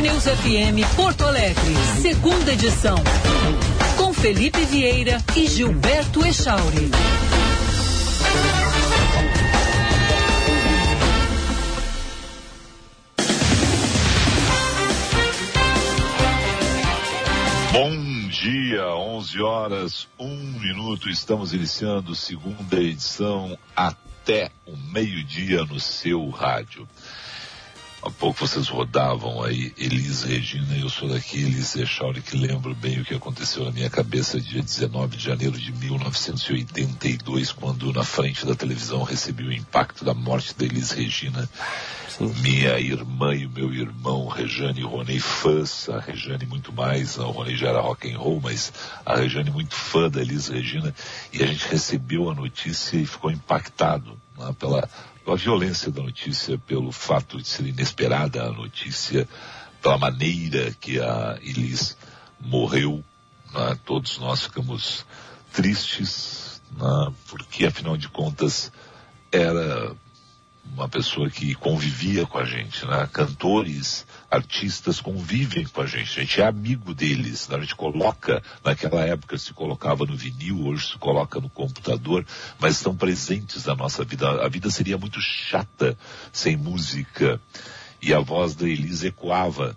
News FM Porto Alegre, segunda edição. Com Felipe Vieira e Gilberto Echauri. Bom dia, 11 horas, 1 minuto. Estamos iniciando segunda edição até o meio-dia no seu rádio. Há pouco vocês rodavam aí Elis Regina, eu sou daqui, Elis Echauri, que lembro bem o que aconteceu na minha cabeça dia 19 de janeiro de 1982, quando na frente da televisão recebi o impacto da morte da Elis Regina. Sim. Minha irmã e o meu irmão, Rejane e Ronei, fãs, a Rejane muito mais, o Ronei já era rock and roll, mas a Rejane muito fã da Elis Regina, e a gente recebeu a notícia e ficou impactado né, pela pela violência da notícia, pelo fato de ser inesperada a notícia, pela maneira que a Elis morreu. Né? Todos nós ficamos tristes, né? porque afinal de contas era uma pessoa que convivia com a gente, né? Cantores, artistas convivem com a gente, a gente é amigo deles, né? a gente coloca, naquela época se colocava no vinil, hoje se coloca no computador, mas estão presentes na nossa vida. A vida seria muito chata sem música. E a voz da Elisa ecoava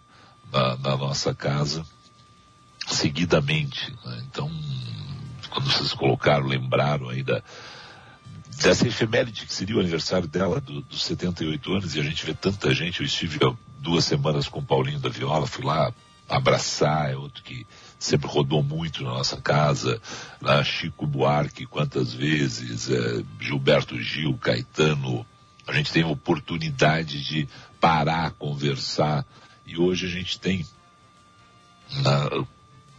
na, na nossa casa seguidamente. Né? Então, quando vocês colocaram, lembraram aí da, dessa efeméride que seria o aniversário dela, do, dos 78 anos, e a gente vê tanta gente. Eu estive duas semanas com o Paulinho da Viola, fui lá abraçar, é outro que sempre rodou muito na nossa casa, lá Chico Buarque, quantas vezes, é, Gilberto Gil, Caetano, a gente tem oportunidade de parar, conversar, e hoje a gente tem, na,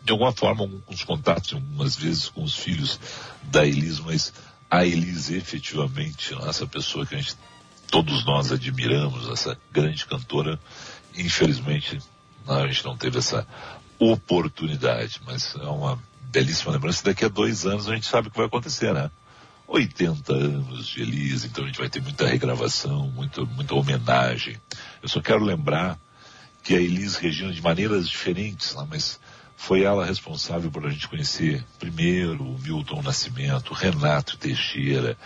de alguma forma, alguns contatos, algumas vezes com os filhos da Elis, mas a Elise efetivamente, essa pessoa que a gente, todos nós admiramos, essa grande cantora, infelizmente a gente não teve essa oportunidade, mas é uma belíssima lembrança. Daqui a dois anos a gente sabe o que vai acontecer, né? 80 anos de Elise, então a gente vai ter muita regravação, muita, muita homenagem. Eu só quero lembrar que a Elise Regina, de maneiras diferentes, né, mas foi ela responsável por a gente conhecer primeiro o Milton Nascimento, Renato Teixeira,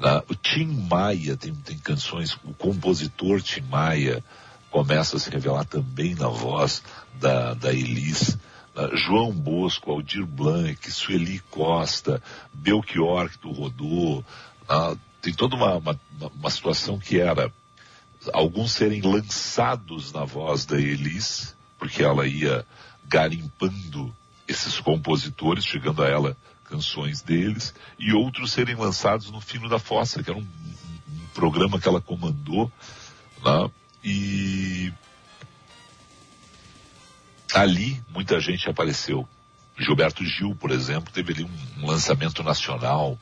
né? o Tim Maia tem, tem canções, o compositor Tim Maia começa a se revelar também na voz da, da Elis. Né? João Bosco, Aldir Blanc, Sueli Costa, Belchior que tu rodou, tem toda uma, uma, uma situação que era alguns serem lançados na voz da Elis, porque ela ia garimpando esses compositores, chegando a ela canções deles, e outros serem lançados no Fino da Fossa, que era um, um programa que ela comandou, né? e ali muita gente apareceu. Gilberto Gil, por exemplo, teve ali um, um lançamento nacional.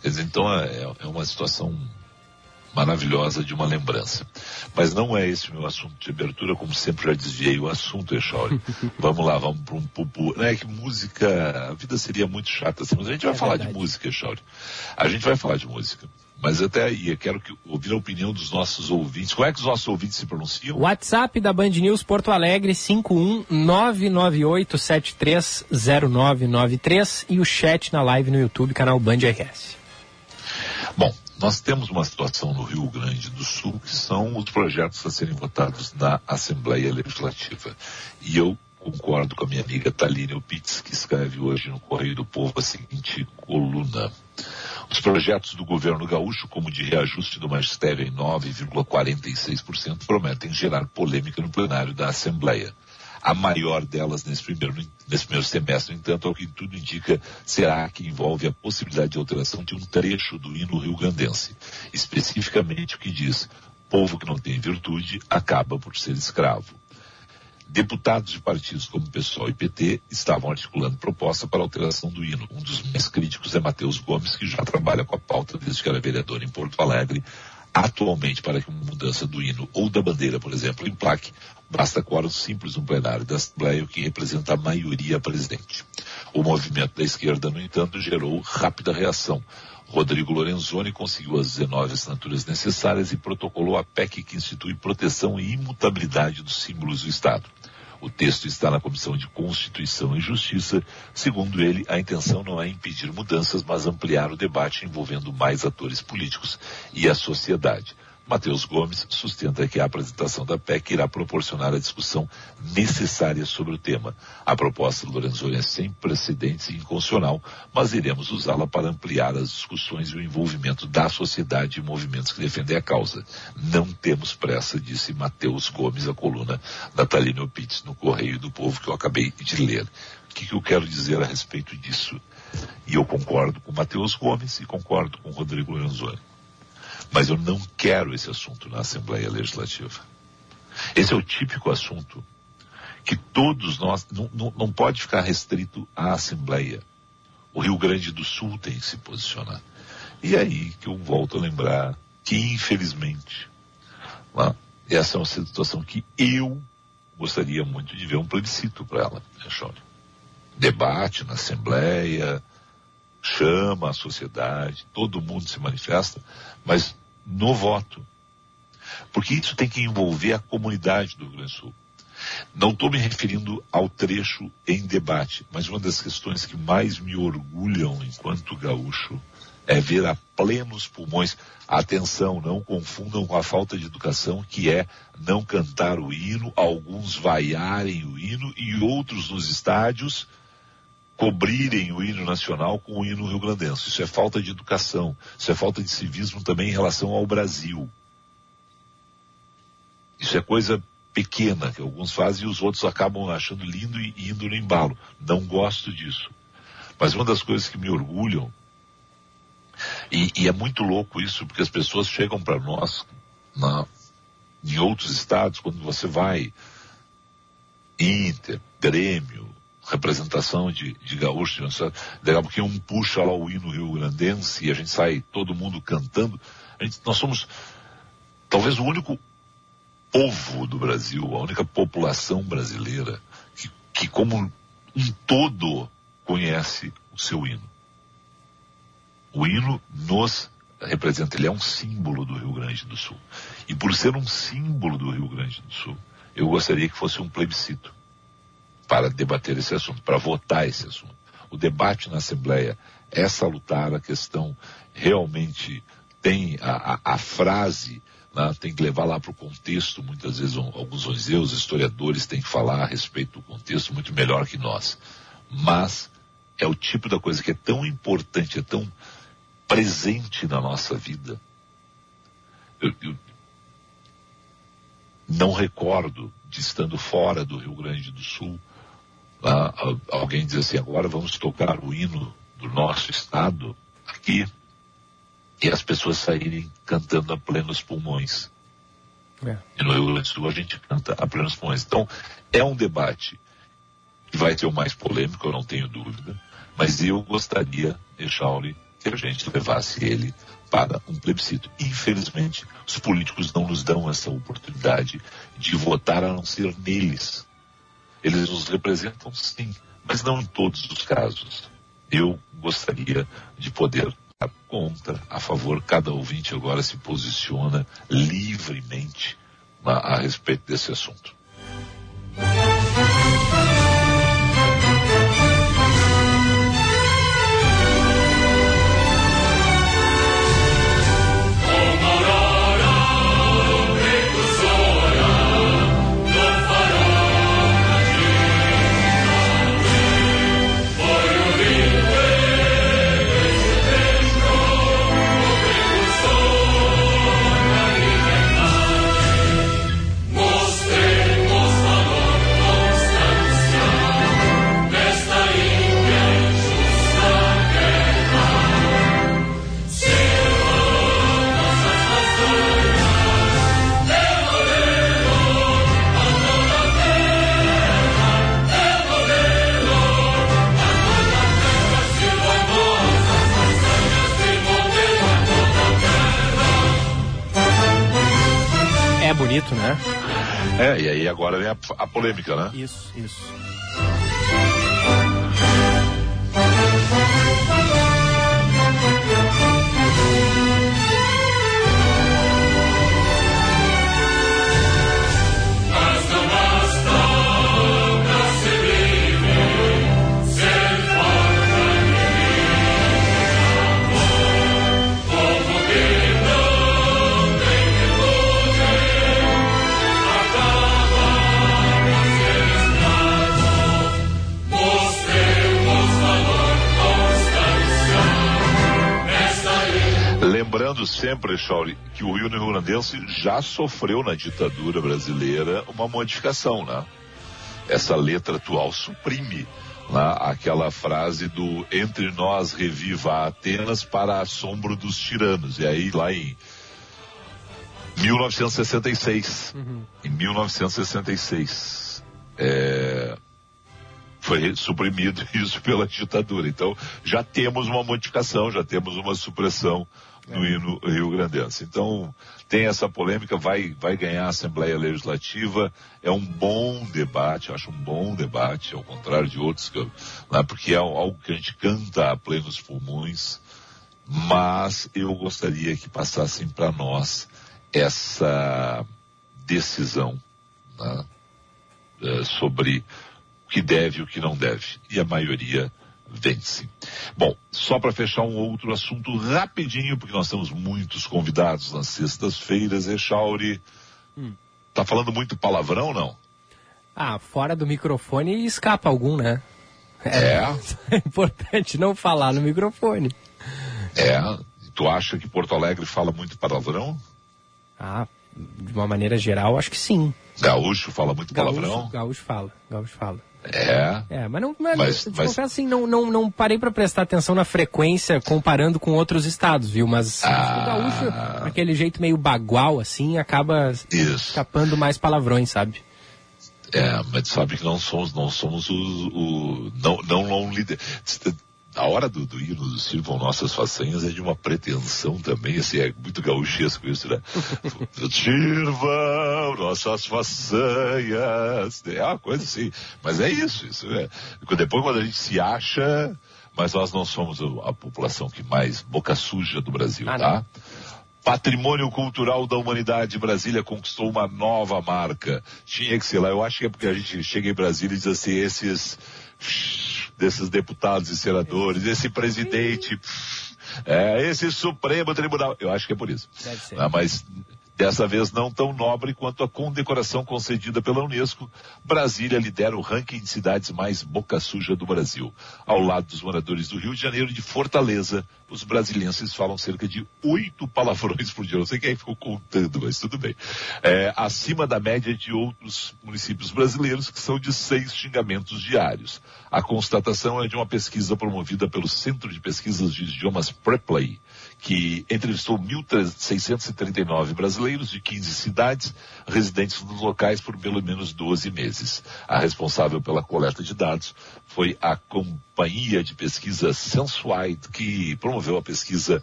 Quer dizer, então é, é uma situação maravilhosa de uma lembrança. Mas não é esse o meu assunto de abertura, como sempre já desviei o assunto, Echauri. vamos lá, vamos para um pupu. Não é que música, a vida seria muito chata assim, mas a gente vai é falar verdade. de música, Echauri. A gente vai falar de música. Mas até aí, eu quero que, ouvir a opinião dos nossos ouvintes. Como é que os nossos ouvintes se pronunciam? WhatsApp da Band News Porto Alegre, 51998730993 e o chat na live no YouTube, canal Band RS. Bom, nós temos uma situação no Rio Grande do Sul que são os projetos a serem votados na Assembleia Legislativa. E eu concordo com a minha amiga Taline Opitz, que escreve hoje no Correio do Povo a seguinte coluna. Os projetos do governo gaúcho, como de reajuste do magistério em 9,46%, prometem gerar polêmica no plenário da Assembleia. A maior delas nesse primeiro, nesse primeiro semestre, no entanto, ao que tudo indica, será que envolve a possibilidade de alteração de um trecho do hino rio-grandense. Especificamente o que diz, povo que não tem virtude acaba por ser escravo. Deputados de partidos como PSOL e PT estavam articulando proposta para alteração do hino. Um dos mais críticos é Matheus Gomes, que já trabalha com a pauta desde que era vereador em Porto Alegre. Atualmente, para que uma mudança do hino ou da bandeira, por exemplo, emplaque, Basta quórum simples no plenário da Assembleia, o que representa a maioria presente. O movimento da esquerda, no entanto, gerou rápida reação. Rodrigo Lorenzoni conseguiu as 19 assinaturas necessárias e protocolou a PEC que institui proteção e imutabilidade dos símbolos do Estado. O texto está na Comissão de Constituição e Justiça. Segundo ele, a intenção não é impedir mudanças, mas ampliar o debate envolvendo mais atores políticos e a sociedade. Matheus Gomes sustenta que a apresentação da PEC irá proporcionar a discussão necessária sobre o tema. A proposta do Lorenzoni é sem precedentes e inconstitucional, mas iremos usá-la para ampliar as discussões e o envolvimento da sociedade e movimentos que defendem a causa. Não temos pressa, disse Matheus Gomes, a coluna da Taline Pitts no Correio do Povo que eu acabei de ler. O que, que eu quero dizer a respeito disso? E eu concordo com Matheus Gomes e concordo com Rodrigo Lorenzoni. Mas eu não quero esse assunto na Assembleia Legislativa. Esse é o típico assunto que todos nós, não, não, não pode ficar restrito à Assembleia. O Rio Grande do Sul tem que se posicionar. E é aí que eu volto a lembrar que, infelizmente, lá, essa é uma situação que eu gostaria muito de ver um plebiscito para ela, né, Debate na Assembleia, chama a sociedade, todo mundo se manifesta, mas no voto. Porque isso tem que envolver a comunidade do Rio Grande do Sul. Não estou me referindo ao trecho em debate, mas uma das questões que mais me orgulham enquanto gaúcho é ver a plenos pulmões. Atenção, não confundam com a falta de educação, que é não cantar o hino, alguns vaiarem o hino e outros nos estádios cobrirem o hino nacional com o hino rio-grandense. Isso é falta de educação, isso é falta de civismo também em relação ao Brasil. Isso é coisa pequena que alguns fazem e os outros acabam achando lindo e indo no embalo. Não gosto disso. Mas uma das coisas que me orgulham, e, e é muito louco isso, porque as pessoas chegam para nós na, em outros estados, quando você vai Inter, Grêmio, representação de, de gaúchos, daqui a pouquinho um puxa lá o hino rio-grandense e a gente sai todo mundo cantando. Gente, nós somos talvez o único povo do Brasil, a única população brasileira que, que como um todo conhece o seu hino. O hino nos representa, ele é um símbolo do Rio Grande do Sul. E por ser um símbolo do Rio Grande do Sul, eu gostaria que fosse um plebiscito para debater esse assunto, para votar esse assunto. O debate na Assembleia é salutar, a questão realmente tem a, a, a frase, né, tem que levar lá para o contexto, muitas vezes um, alguns os historiadores têm que falar a respeito do contexto muito melhor que nós. Mas é o tipo da coisa que é tão importante, é tão presente na nossa vida. Eu, eu não recordo de estando fora do Rio Grande do Sul, ah, alguém diz assim, agora vamos tocar o hino do nosso estado aqui e as pessoas saírem cantando a plenos pulmões. É. E no Rio Grande do Sul a gente canta a plenos pulmões. Então, é um debate que vai ser o mais polêmico, eu não tenho dúvida, mas eu gostaria, Echauri, que a gente levasse ele para um plebiscito. Infelizmente, os políticos não nos dão essa oportunidade de votar a não ser neles. Eles nos representam sim, mas não em todos os casos. Eu gostaria de poder estar contra, a favor, cada ouvinte agora se posiciona livremente a, a respeito desse assunto. Agora vem a, a polêmica, né? Isso, isso. Lembrando sempre, Chauri, que o Rio Grandense já sofreu na ditadura brasileira uma modificação, né? Essa letra atual suprime né, aquela frase do entre nós reviva Atenas para assombro dos tiranos. E aí lá em 1966, uhum. em 1966, é, foi suprimido isso pela ditadura. Então já temos uma modificação, já temos uma supressão no é. hino Rio Grandense. Então tem essa polêmica, vai, vai ganhar a Assembleia Legislativa, é um bom debate, acho um bom debate, ao contrário de outros, que, né, porque é algo que a gente canta a plenos pulmões, mas eu gostaria que passassem para nós essa decisão né, é, sobre que deve e o que não deve. E a maioria vence. Bom, só para fechar um outro assunto rapidinho, porque nós temos muitos convidados nas sextas-feiras, Echauri. Hum. Tá falando muito palavrão, não? Ah, fora do microfone escapa algum, né? É. É importante não falar no microfone. É. Tu acha que Porto Alegre fala muito palavrão? Ah, de uma maneira geral, acho que sim. Gaúcho fala muito gaúcho, palavrão? Gaúcho fala, gaúcho fala. É. É, mas não, mas, mas, mas... assim, não, não, não parei para prestar atenção na frequência comparando com outros estados, viu? Mas ah... o gaúcho, aquele jeito meio bagual, assim, acaba Isso. escapando mais palavrões, sabe? É, mas sabe que não somos, não somos o, o não, não, não líder a hora do, do hino do Sirvam Nossas Façanhas é de uma pretensão também, assim, é muito gauchesco isso, né? Sirvam Nossas Façanhas. É uma coisa assim. Mas é isso, isso é. Depois quando a gente se acha, mas nós não somos a população que mais boca suja do Brasil, ah, tá? Não. Patrimônio Cultural da Humanidade, Brasília conquistou uma nova marca. Tinha que ser lá. Eu acho que é porque a gente chega em Brasília e diz assim, esses desses deputados e senadores, esse presidente, é, esse Supremo Tribunal. Eu acho que é por isso. Deve ser. Ah, mas Dessa vez não tão nobre quanto a condecoração concedida pela Unesco, Brasília lidera o ranking de cidades mais boca suja do Brasil. Ao lado dos moradores do Rio de Janeiro e de Fortaleza, os brasilenses falam cerca de oito palavrões por dia. Não sei quem ficou contando, mas tudo bem. É, acima da média de outros municípios brasileiros, que são de seis xingamentos diários. A constatação é de uma pesquisa promovida pelo Centro de Pesquisas de Idiomas Preplay que entrevistou 1.639 brasileiros de 15 cidades, residentes nos locais por pelo menos 12 meses. A responsável pela coleta de dados foi a companhia de pesquisa Sensuite, que promoveu a pesquisa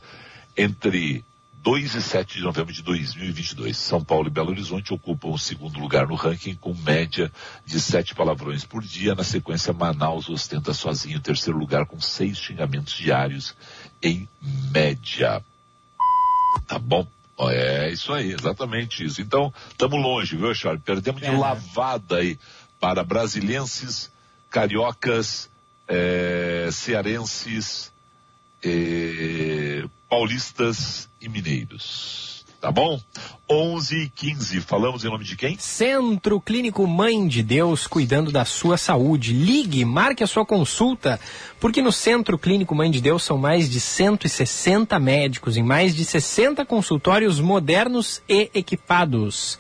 entre 2 e 7 de novembro de 2022. São Paulo e Belo Horizonte ocupam o segundo lugar no ranking com média de sete palavrões por dia. Na sequência, Manaus ostenta sozinho o terceiro lugar com seis xingamentos diários em média. Tá bom? É isso aí, exatamente isso. Então, estamos longe, viu, Charles? Perdemos de é. lavada aí para brasilenses, cariocas, é, cearenses, é, paulistas e mineiros. Tá bom? 11 e 15. Falamos em nome de quem? Centro Clínico Mãe de Deus, cuidando da sua saúde. Ligue, marque a sua consulta, porque no Centro Clínico Mãe de Deus são mais de 160 médicos em mais de 60 consultórios modernos e equipados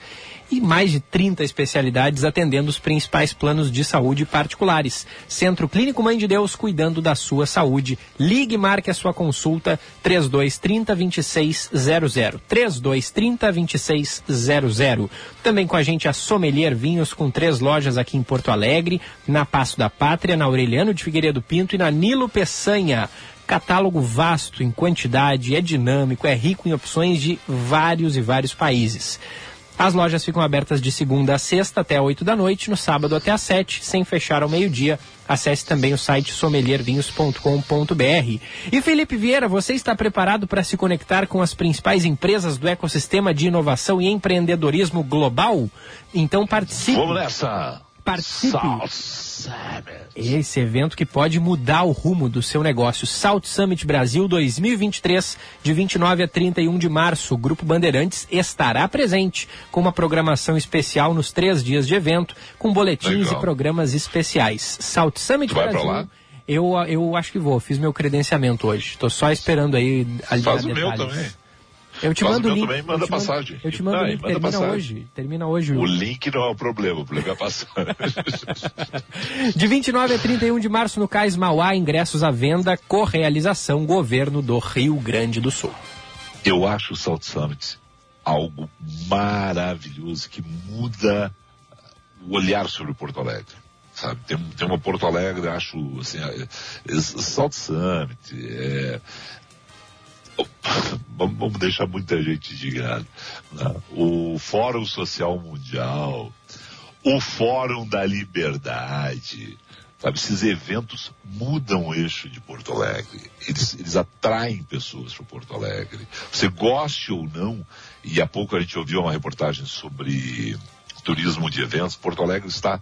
e mais de 30 especialidades atendendo os principais planos de saúde particulares. Centro Clínico Mãe de Deus cuidando da sua saúde. Ligue e marque a sua consulta 3230 2600. 3230 2600. Também com a gente a Sommelier Vinhos com três lojas aqui em Porto Alegre, na Passo da Pátria, na Aureliano de Figueiredo Pinto e na Nilo Peçanha catálogo vasto em quantidade, é dinâmico, é rico em opções de vários e vários países. As lojas ficam abertas de segunda a sexta até 8 da noite, no sábado até às 7, sem fechar ao meio-dia. Acesse também o site sommeliervinhos.com.br. E Felipe Vieira, você está preparado para se conectar com as principais empresas do ecossistema de inovação e empreendedorismo global? Então participe. Vamos nessa! Participe. Esse evento que pode mudar o rumo do seu negócio. South Summit Brasil 2023, de 29 a 31 de março. O Grupo Bandeirantes estará presente com uma programação especial nos três dias de evento, com boletins Legal. e programas especiais. South Summit Brasil Eu, eu acho que vou, fiz meu credenciamento hoje. Tô só esperando aí Faz o detalhes. meu também. Eu te Faz mando o link. Também, manda eu passagem. Mando, eu te mando o link, termina passagem. hoje. Termina hoje. O link não é o problema, o problema é a passagem. de 29 a 31 de março no Cais Mauá, ingressos à venda, correalização governo do Rio Grande do Sul. Eu acho o Salt Summit algo maravilhoso que muda o olhar sobre Porto Alegre. Sabe? Tem, tem uma Porto Alegre, acho, assim, é, é, Salt Summit, é, vamos deixar muita gente indignada. Né? O Fórum Social Mundial, o Fórum da Liberdade, sabe? Esses eventos mudam o eixo de Porto Alegre. Eles, eles atraem pessoas para Porto Alegre. Você goste ou não, e há pouco a gente ouviu uma reportagem sobre turismo de eventos, Porto Alegre está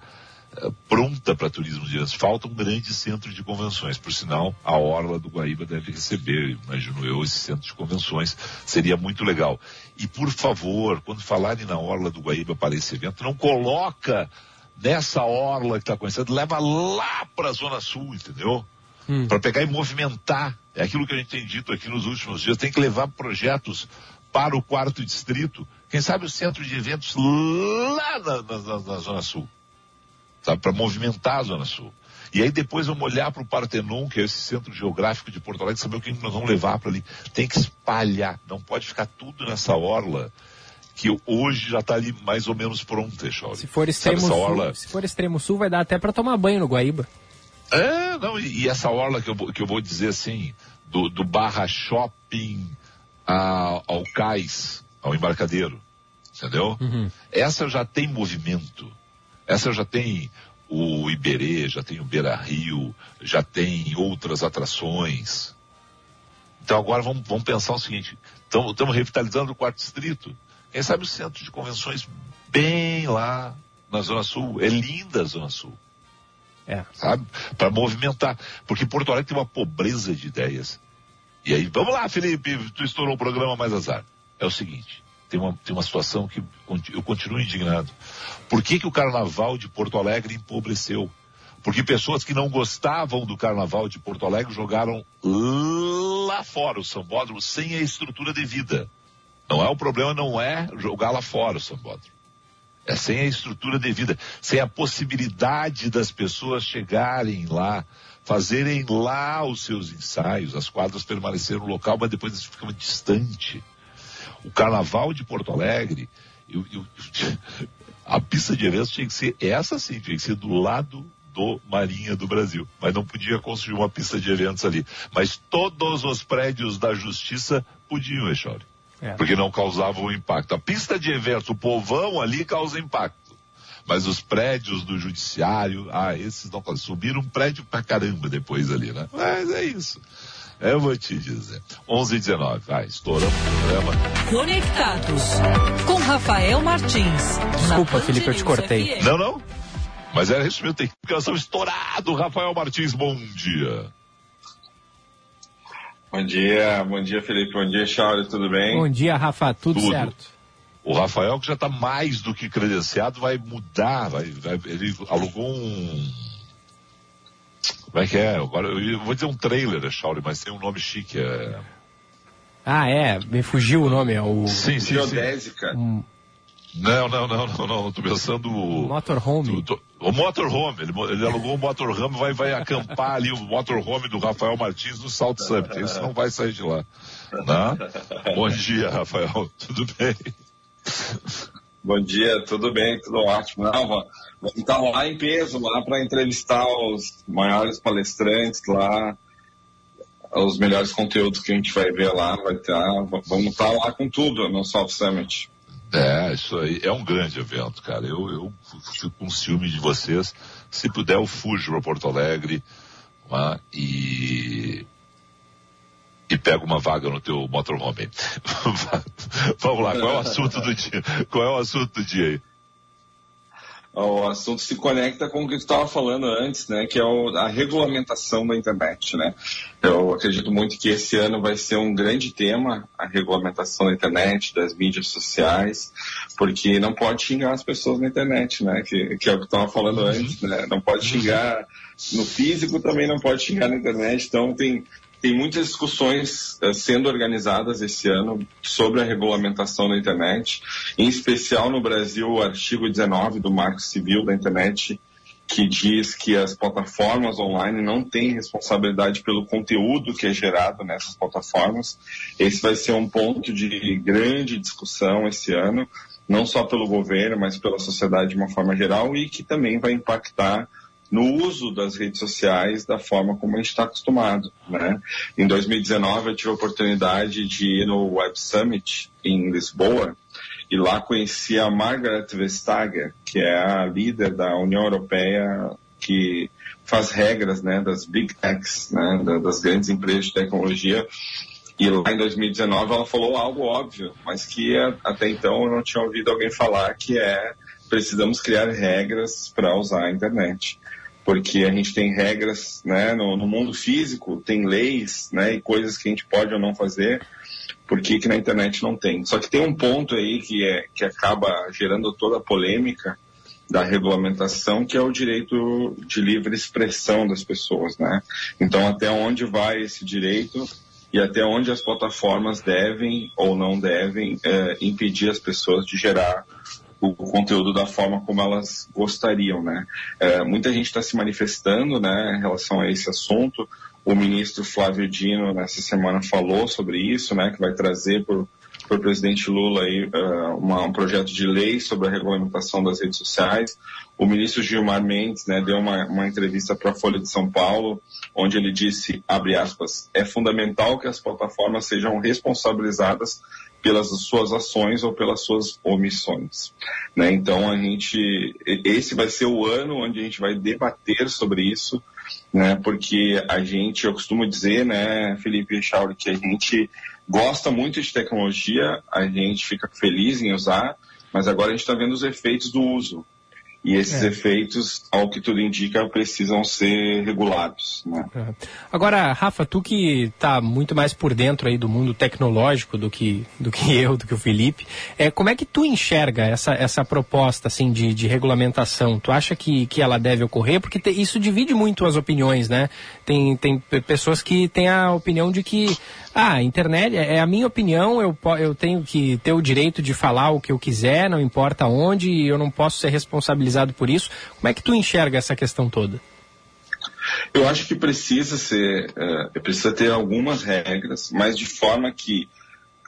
pronta para turismo de eventos. Falta um grande centro de convenções. Por sinal, a Orla do Guaíba deve receber, imagino eu, esse centro de convenções. Seria muito legal. E, por favor, quando falarem na Orla do Guaíba para esse evento, não coloca nessa orla que está conhecendo, leva lá para a Zona Sul, entendeu? Hum. Para pegar e movimentar. É aquilo que a gente tem dito aqui nos últimos dias. Tem que levar projetos para o quarto distrito. Quem sabe o centro de eventos lá na, na, na Zona Sul sabe, para movimentar a Zona Sul. E aí depois vamos olhar para o Partenon, que é esse centro geográfico de Porto Alegre, saber o que nós vamos levar para ali. Tem que espalhar, não pode ficar tudo nessa orla que hoje já está ali mais ou menos pronta, Chauri. Se for extremo sul, orla... se for extremo sul, vai dar até para tomar banho no Guaíba. É, não, e, e, essa orla que eu, que eu vou dizer assim, do, do Barra Shopping a, ao Cais, ao embarcadeiro, entendeu? Uhum. Essa já tem movimento. Essa já tem o Iberê, já tem o Beira Rio, já tem outras atrações. Então agora vamos, vamos pensar o seguinte, estamos revitalizando o quarto distrito. Quem sabe o centro de convenções bem lá na Zona Sul. É linda a Zona Sul. É. Sabe? Para movimentar. Porque Porto Alegre tem uma pobreza de ideias. E aí, vamos lá, Felipe, tu estourou o programa mais azar. É o seguinte, tem uma, tem uma situação que eu continuo indignado. Por que, que o carnaval de Porto Alegre empobreceu? Porque pessoas que não gostavam do carnaval de Porto Alegre jogaram lá fora o sambódromo sem a estrutura devida. Não é o problema, não é jogar lá fora o sambódromo. É sem a estrutura devida, sem a possibilidade das pessoas chegarem lá, fazerem lá os seus ensaios. As quadras permaneceram no local, mas depois eles ficam distante. O carnaval de Porto Alegre, eu, eu, a pista de eventos tinha que ser essa sim, tinha que ser do lado do Marinha do Brasil. Mas não podia construir uma pista de eventos ali. Mas todos os prédios da justiça podiam, Echauri. É. Porque não causavam impacto. A pista de eventos, o povão ali causa impacto. Mas os prédios do judiciário, ah, esses não subiram um prédio pra caramba depois ali, né? Mas é isso. Eu vou te dizer. 11 e 19. Vai, estouramos o programa. Conectados com Rafael Martins. Desculpa, Felipe, eu te cortei. Não, não. Mas era isso mesmo. Tem comunicação estourado. Rafael Martins, bom dia. Bom dia, bom dia, Felipe. Bom dia, Charles. Tudo bem? Bom dia, Rafa. Tudo, Tudo. certo. O Rafael, que já está mais do que credenciado, vai mudar. Vai, vai, ele alugou um como é que é? Agora eu vou dizer um trailer, Shauli, mas tem um nome chique. É... Ah, é, me fugiu o nome, é o. Sim, sim. Geodésica. Um... Não, não, não, não, não. Tô pensando. Motorhome. O motorhome. Ele, ele alugou um motorhome, vai, vai acampar ali o motorhome do Rafael Martins no Salto Summit. Esse não vai sair de lá. Né? Bom dia, Rafael. Tudo bem? Bom dia, tudo bem, tudo ótimo. Não, vamos estar lá em peso, lá para entrevistar os maiores palestrantes lá, os melhores conteúdos que a gente vai ver lá, vai estar, vamos estar lá com tudo no Soft Summit. É, isso aí é um grande evento, cara. Eu, eu fico com ciúme de vocês. Se puder, eu fujo para Porto Alegre é? e e pega uma vaga no teu motorhome. Vamos lá, qual é o assunto do dia? Qual é o assunto do dia aí? O assunto se conecta com o que tu estava falando antes, né, que é o, a regulamentação da internet, né. Eu acredito muito que esse ano vai ser um grande tema, a regulamentação da internet, das mídias sociais, porque não pode xingar as pessoas na internet, né, que, que é o que estava falando uhum. antes, né, não pode xingar no físico, também não pode xingar na internet, então tem tem muitas discussões uh, sendo organizadas esse ano sobre a regulamentação da internet, em especial no Brasil, o artigo 19 do Marco Civil da Internet, que diz que as plataformas online não têm responsabilidade pelo conteúdo que é gerado nessas plataformas. Esse vai ser um ponto de grande discussão esse ano, não só pelo governo, mas pela sociedade de uma forma geral e que também vai impactar no uso das redes sociais da forma como a gente está acostumado. Né? Em 2019 eu tive a oportunidade de ir no Web Summit em Lisboa e lá conheci a Margaret Vestager, que é a líder da União Europeia que faz regras né, das big techs, né, das grandes empresas de tecnologia. E lá em 2019 ela falou algo óbvio, mas que até então eu não tinha ouvido alguém falar, que é precisamos criar regras para usar a internet porque a gente tem regras né, no, no, mundo físico, tem leis né, e coisas que a gente pode ou não fazer, por que na internet não tem? Só que tem um ponto aí que, é, que acaba gerando toda a polêmica da regulamentação, que é o direito de livre expressão das pessoas. Né? Então, até onde vai esse direito e até onde as plataformas devem ou não devem é, impedir as pessoas de gerar o conteúdo da forma como elas gostariam, né? É, muita gente está se manifestando, né, em relação a esse assunto. O ministro Flávio Dino nessa semana falou sobre isso, né, que vai trazer para o presidente Lula aí, uh, uma, um projeto de lei sobre a regulamentação das redes sociais. O ministro Gilmar Mendes né, deu uma, uma entrevista para a Folha de São Paulo, onde ele disse, abre aspas, é fundamental que as plataformas sejam responsabilizadas pelas suas ações ou pelas suas omissões. Né? Então a gente, esse vai ser o ano onde a gente vai debater sobre isso, né? Porque a gente, eu costumo dizer, né, Felipe Chauri, que a gente gosta muito de tecnologia, a gente fica feliz em usar, mas agora a gente está vendo os efeitos do uso. E esses é. efeitos, ao que tudo indica, precisam ser regulados. Né? Agora, Rafa, tu que está muito mais por dentro aí do mundo tecnológico do que, do que eu, do que o Felipe, é, como é que tu enxerga essa, essa proposta assim, de, de regulamentação? Tu acha que, que ela deve ocorrer? Porque te, isso divide muito as opiniões, né? Tem, tem pessoas que têm a opinião de que ah, a internet é, é a minha opinião, eu, eu tenho que ter o direito de falar o que eu quiser, não importa onde, e eu não posso ser responsabilizado por isso. Como é que tu enxerga essa questão toda? Eu acho que precisa ser, uh, precisa ter algumas regras, mas de forma que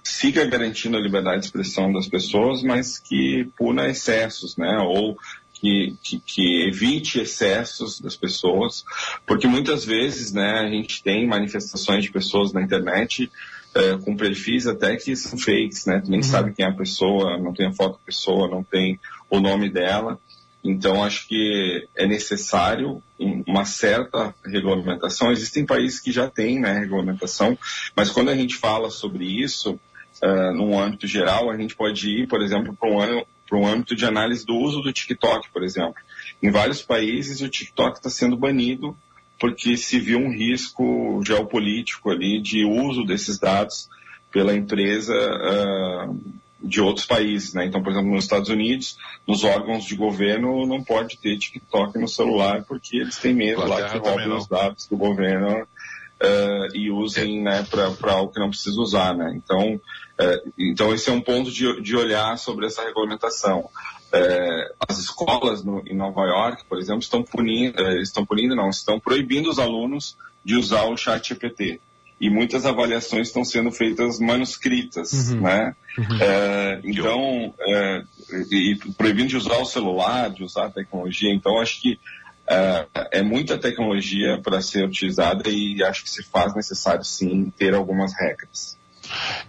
siga garantindo a liberdade de expressão das pessoas, mas que puna excessos, né? Ou que, que, que, evite excessos das pessoas, porque muitas vezes né, a gente tem manifestações de pessoas na internet é, com perfis até que são fakes, né? Tu nem uhum. sabe quem é a pessoa, não tem a foto da pessoa, não tem o nome dela. Então, acho que é necessário uma certa regulamentação. Existem países que já têm né, regulamentação, mas quando a gente fala sobre isso, uh, num âmbito geral, a gente pode ir, por exemplo, para um âmbito de análise do uso do TikTok, por exemplo. Em vários países, o TikTok está sendo banido porque se viu um risco geopolítico ali de uso desses dados pela empresa uh, de outros países, né? Então, por exemplo, nos Estados Unidos, nos órgãos de governo não pode ter TikTok no celular porque eles têm medo lá que roubem os dados do governo uh, e usem, né, para algo que não precisa usar, né? Então, é, então, esse é um ponto de, de olhar sobre essa regulamentação. É, as escolas no, em Nova York, por exemplo, estão punindo, estão punindo, não, estão proibindo os alunos de usar o chat GPT. E muitas avaliações estão sendo feitas manuscritas, uhum. né? Uhum. É, então, é, e proibindo de usar o celular, de usar a tecnologia. Então, acho que é, é muita tecnologia para ser utilizada e acho que se faz necessário, sim, ter algumas regras.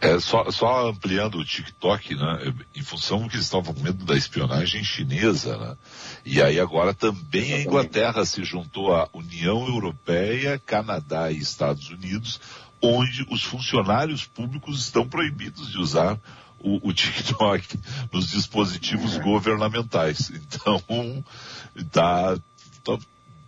É, só, só, ampliando o TikTok, né, em função do que eles estavam com medo da espionagem chinesa, né, e aí agora também a Inglaterra se juntou à União Europeia, Canadá e Estados Unidos onde os funcionários públicos estão proibidos de usar o, o TikTok nos dispositivos governamentais. Então, tá,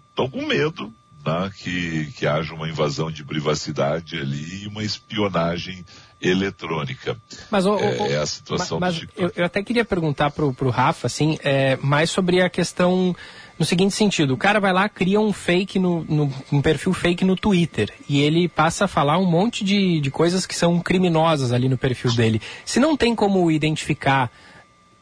estão com medo né, que, que haja uma invasão de privacidade ali e uma espionagem eletrônica. Mas o, é, é, a situação mas, mas eu, eu, até queria perguntar para o Rafa, assim, é, mais sobre a questão no seguinte sentido, o cara vai lá, cria um fake no, no, um perfil fake no Twitter e ele passa a falar um monte de, de coisas que são criminosas ali no perfil dele. Se não tem como identificar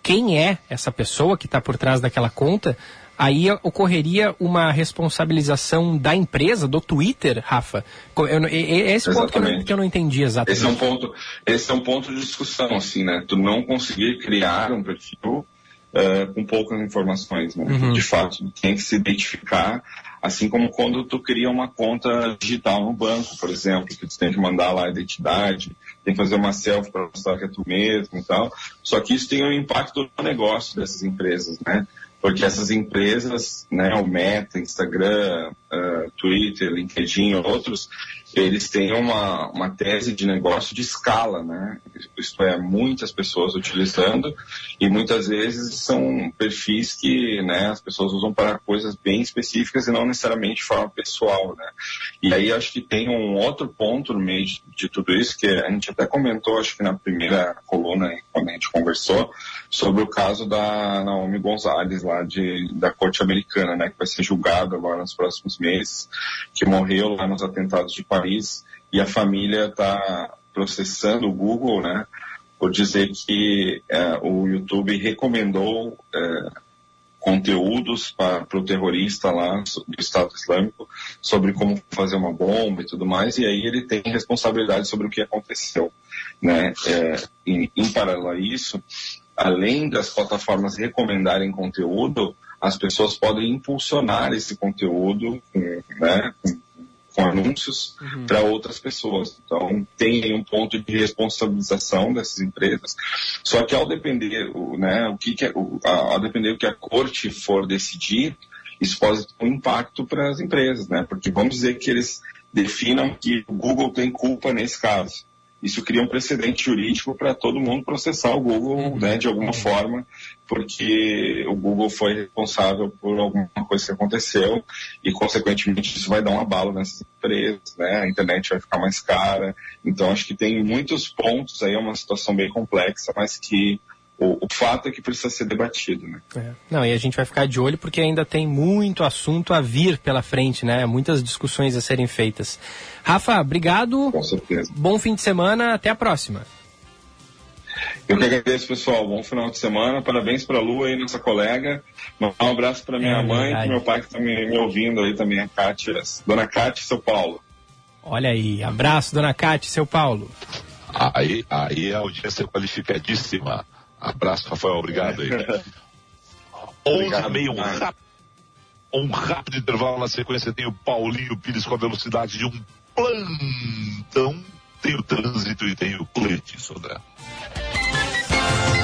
quem é essa pessoa que está por trás daquela conta, aí ocorreria uma responsabilização da empresa, do Twitter, Rafa? Eu, é esse ponto que eu, não, que eu, não, entendi exatamente. Esse é um ponto, esse é um ponto de discussão, assim, né? Tu não conseguir criar um perfil uh, com poucas informações, né? Uhum. De fato, tem que se identificar, assim como quando tu cria uma conta digital no banco, por exemplo, que tu tem que mandar lá a identidade, tem que fazer uma selfie para mostrar que é tu mesmo e tal. Só que isso tem um impacto no negócio dessas empresas, né? Porque essas empresas, né, o Meta, Instagram, uh, Twitter, LinkedIn, outros, eles têm uma, uma tese de negócio de escala, né? Isto é, muitas pessoas utilizando e muitas vezes são perfis que né, as pessoas usam para coisas bem específicas e não necessariamente de forma pessoal, né? E aí acho que tem um outro ponto no meio de, de tudo isso que a gente até comentou, acho que na primeira coluna, quando a gente conversou, sobre o caso da Naomi Gonzalez lá de, da corte americana, né? Que vai ser julgada agora nos próximos meses, que morreu lá nos atentados de Paris país e a família está processando o Google, né, por dizer que é, o YouTube recomendou é, conteúdos para o terrorista lá do Estado Islâmico sobre como fazer uma bomba e tudo mais, e aí ele tem responsabilidade sobre o que aconteceu. Né? É, em, em paralelo a isso, além das plataformas recomendarem conteúdo, as pessoas podem impulsionar esse conteúdo né, com anúncios uhum. para outras pessoas. Então, tem um ponto de responsabilização dessas empresas. Só que ao depender, né, o que, que é, ao depender do que a corte for decidir, isso pode ter um impacto para as empresas, né? Porque vamos dizer que eles definam que o Google tem culpa nesse caso isso cria um precedente jurídico para todo mundo processar o Google uhum. né, de alguma forma, porque o Google foi responsável por alguma coisa que aconteceu e, consequentemente, isso vai dar um abalo nessas empresas, né? a internet vai ficar mais cara. Então, acho que tem muitos pontos aí, é uma situação bem complexa, mas que o, o, fato é que precisa ser debatido, né? É. Não, e a gente vai ficar de olho porque ainda tem muito assunto a vir pela frente, né? Muitas discussões a serem feitas. Rafa, obrigado. Com certeza. Bom fim de semana, até a próxima. Eu que agradeço, pessoal. Bom final de semana. Parabéns para a Lu aí, nossa colega. Um abraço para minha é, mãe e meu pai que está me, me, ouvindo aí também, a Kátia, Dona Kátia, seu Paulo. Olha aí, abraço, Dona Kátia, seu Paulo. Aí, aí a audiência qualificadíssima. Abraço, Rafael. Obrigado aí. 11 meio, um rápido, um rápido intervalo na sequência. Tem o Paulinho Pires com a velocidade de um plantão. Tem o trânsito e tem o Cleiton Sodré.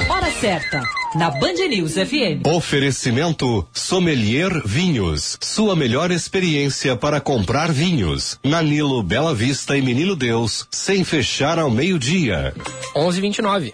Hora certa, na Band News FM. Oferecimento Sommelier Vinhos. Sua melhor experiência para comprar vinhos. Nanilo Bela Vista e Menino Deus, sem fechar ao meio-dia. 11:29.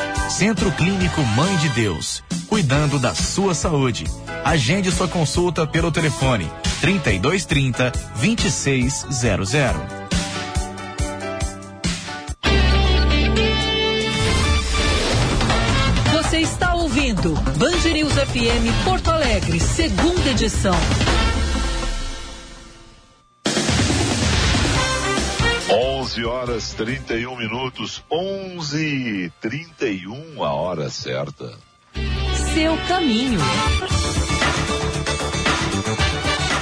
Centro Clínico Mãe de Deus, cuidando da sua saúde. Agende sua consulta pelo telefone 3230 2600. Você está ouvindo Band News FM Porto Alegre, segunda edição. 11 horas 31 minutos, 11 e 31 a hora certa. Seu caminho.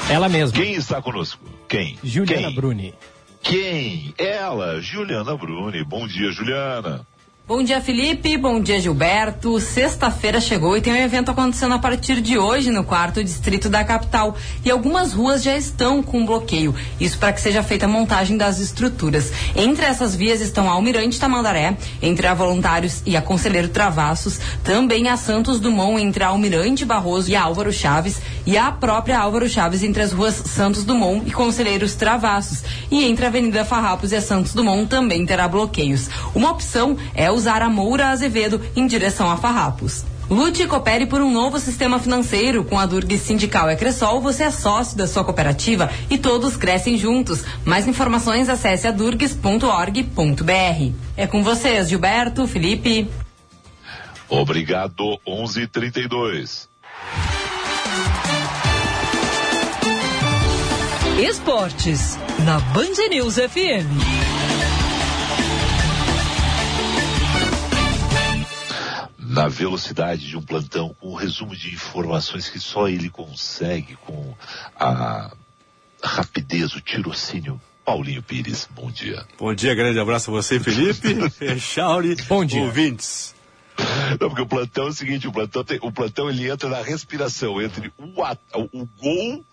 Ela mesma. Quem está conosco? Quem? Juliana Quem? Bruni. Quem? Ela, Juliana Bruni. Bom dia, Juliana. Bom dia, Felipe. Bom dia, Gilberto. Sexta-feira chegou e tem um evento acontecendo a partir de hoje no quarto distrito da capital. E algumas ruas já estão com bloqueio. Isso para que seja feita a montagem das estruturas. Entre essas vias estão a Almirante Tamandaré, entre a Voluntários e a Conselheiro Travassos. Também a Santos Dumont, entre a Almirante Barroso e a Álvaro Chaves. E a própria Álvaro Chaves, entre as ruas Santos Dumont e Conselheiros Travassos. E entre a Avenida Farrapos e a Santos Dumont também terá bloqueios. Uma opção é usar a Moura Azevedo em direção a Farrapos. Lute e coopere por um novo sistema financeiro. Com a Durg Sindical Ecresol, você é sócio da sua cooperativa e todos crescem juntos. Mais informações, acesse adurgs.org.br. É com vocês, Gilberto, Felipe. Obrigado, 11 e 32 Esportes, na Band News FM. Na velocidade de um plantão, com um resumo de informações que só ele consegue com a rapidez, o tirocínio. Paulinho Pires, bom dia. Bom dia, grande abraço a você, Felipe, Chauri, Bom dia. ouvintes. Não, porque o plantão é o seguinte, o plantão, tem, o plantão ele entra na respiração entre o, at- o gol,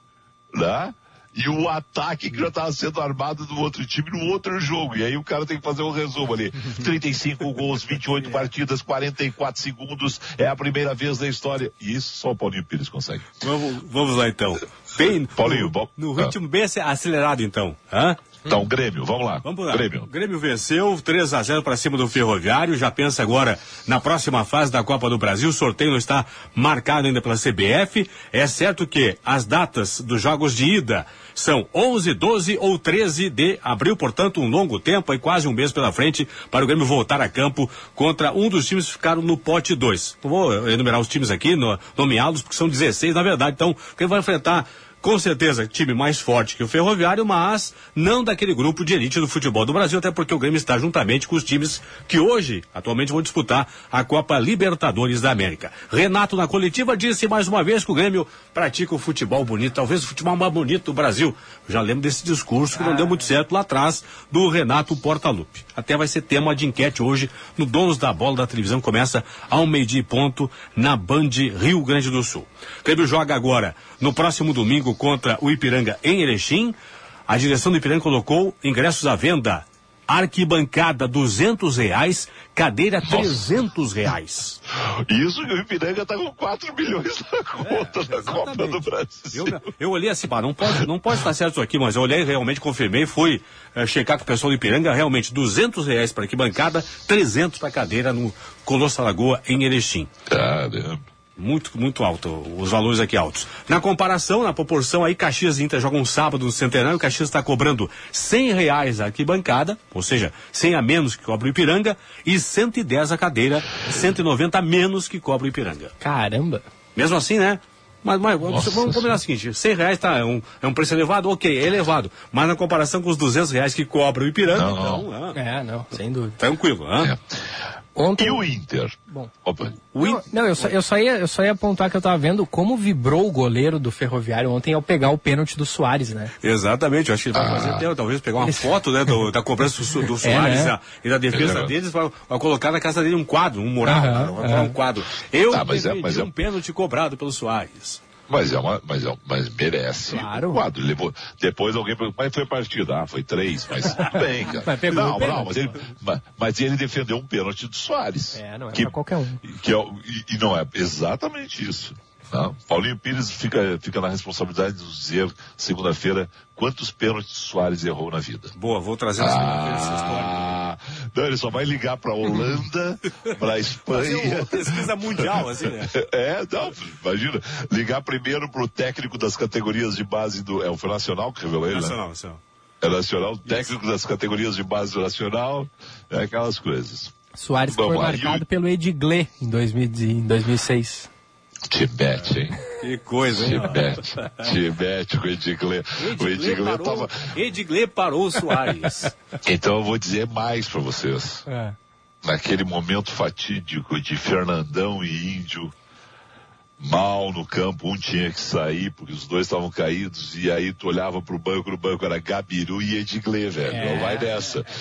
né? E o ataque que já estava sendo armado do outro time no outro jogo. E aí o cara tem que fazer um resumo ali. 35 gols, 28 partidas, 44 segundos. É a primeira vez na história. E isso só o Paulinho Pires consegue. Vamos, vamos lá então. Bem, Paulinho, no, bom- no ah. ritmo bem ace- acelerado então. Hã? Então, Grêmio, vamos lá. Vamos lá. Grêmio. Grêmio venceu 3 a 0 para cima do Ferroviário. Já pensa agora na próxima fase da Copa do Brasil. O sorteio não está marcado ainda pela CBF. É certo que as datas dos jogos de ida são 11, 12 ou 13 de abril, portanto, um longo tempo e quase um mês pela frente para o Grêmio voltar a campo contra um dos times que ficaram no pote 2. Não vou enumerar os times aqui, no- nomeá-los, porque são 16 na verdade. Então, o Grêmio vai enfrentar com certeza, time mais forte que o Ferroviário, mas não daquele grupo de elite do futebol do Brasil, até porque o Grêmio está juntamente com os times que hoje, atualmente, vão disputar a Copa Libertadores da América. Renato, na coletiva, disse mais uma vez que o Grêmio pratica o futebol bonito, talvez o futebol mais bonito do Brasil. Já lembro desse discurso que não deu muito certo lá atrás do Renato Portaluppi. Até vai ser tema de enquete hoje no Donos da Bola da televisão, começa ao meio-dia ponto na Band Rio Grande do Sul. O Grêmio joga agora no próximo domingo contra o Ipiranga em Erechim. A direção do Ipiranga colocou ingressos à venda. Arquibancada duzentos reais, cadeira trezentos reais. Isso que o Ipiranga tá com 4 milhões na conta da Copa do. Brasil. Eu, eu olhei assim, pá, não pode, não pode estar certo isso aqui, mas eu olhei realmente, confirmei, fui eh, checar com o pessoal do Ipiranga, realmente, duzentos reais para arquibancada, trezentos para cadeira no Colosso Lagoa em Erechim. Caramba. Muito, muito alto, os valores aqui altos. Na comparação, na proporção aí, Caxias e Inter jogam sábado no Centenário, Caxias está cobrando cem reais a arquibancada, ou seja, 100 a menos que cobra o Ipiranga, e 110 a cadeira, 190 a menos que cobra o Ipiranga. Caramba. Mesmo assim, né? Mas, mas vamos, Nossa vamos combinar o seguinte, 100 reais tá, é, um, é um preço elevado? Ok, é elevado. Mas na comparação com os 200 reais que cobra o Ipiranga, Não, então, ah, É, não, sem dúvida. tranquilo. ah. É. Ontem. E o Inter? Bom. Opa. O In- Não, eu, só, eu, só ia, eu só ia apontar que eu tava vendo como vibrou o goleiro do Ferroviário ontem ao pegar o pênalti do Soares, né? Exatamente, eu acho que ele vai Ah. fazer até, talvez pegar uma foto né, do- da cobrança do, do Soares né? a- e da defesa É. deles, vai colocar na casa dele um quadro, um mural, né, aham. um quadro. Eu Tá, mas é- defendi mas é- um pênalti cobrado pelo Soares. Mas é uma, mas, é, mas merece Claro. o quadro. Levou, depois alguém perguntou, mas foi partida? Ah, foi três, mas tudo bem, cara. Mas pegou não, não, mas ele, mas, mas ele defendeu um pênalti do Soares. É, não é que, pra qualquer um. Que é, e, e não é exatamente isso. Não. Paulinho Pires fica, fica na responsabilidade de nos dizer, segunda-feira, quantos pênaltis o Soares errou na vida. Boa, vou trazer na segunda-feira essa história. Ah, não, ele só vai ligar pra Holanda, Fazer Espanha. uma pesquisa mundial, assim, né? É, não, imagina, ligar primeiro pro técnico das categorias de base do, é o foi Nacional que revelou ele, né? Nacional, nacional. É Nacional, técnico das categorias de base do Nacional, é aquelas coisas. Soares Vamos foi marcado e o- pelo Edgley em, 2000, em 2006. Tibete, hein? Que coisa, hein? Tibete. Tibete com o Edgley. O Edgley parou, tava. Edgley parou o Soares. Então eu vou dizer mais pra vocês. É. naquele momento fatídico de Fernandão e Índio, mal no campo, um tinha que sair, porque os dois estavam caídos, e aí tu olhava pro banco, no banco era Gabiru e Edgley, velho. É. Não vai dessa.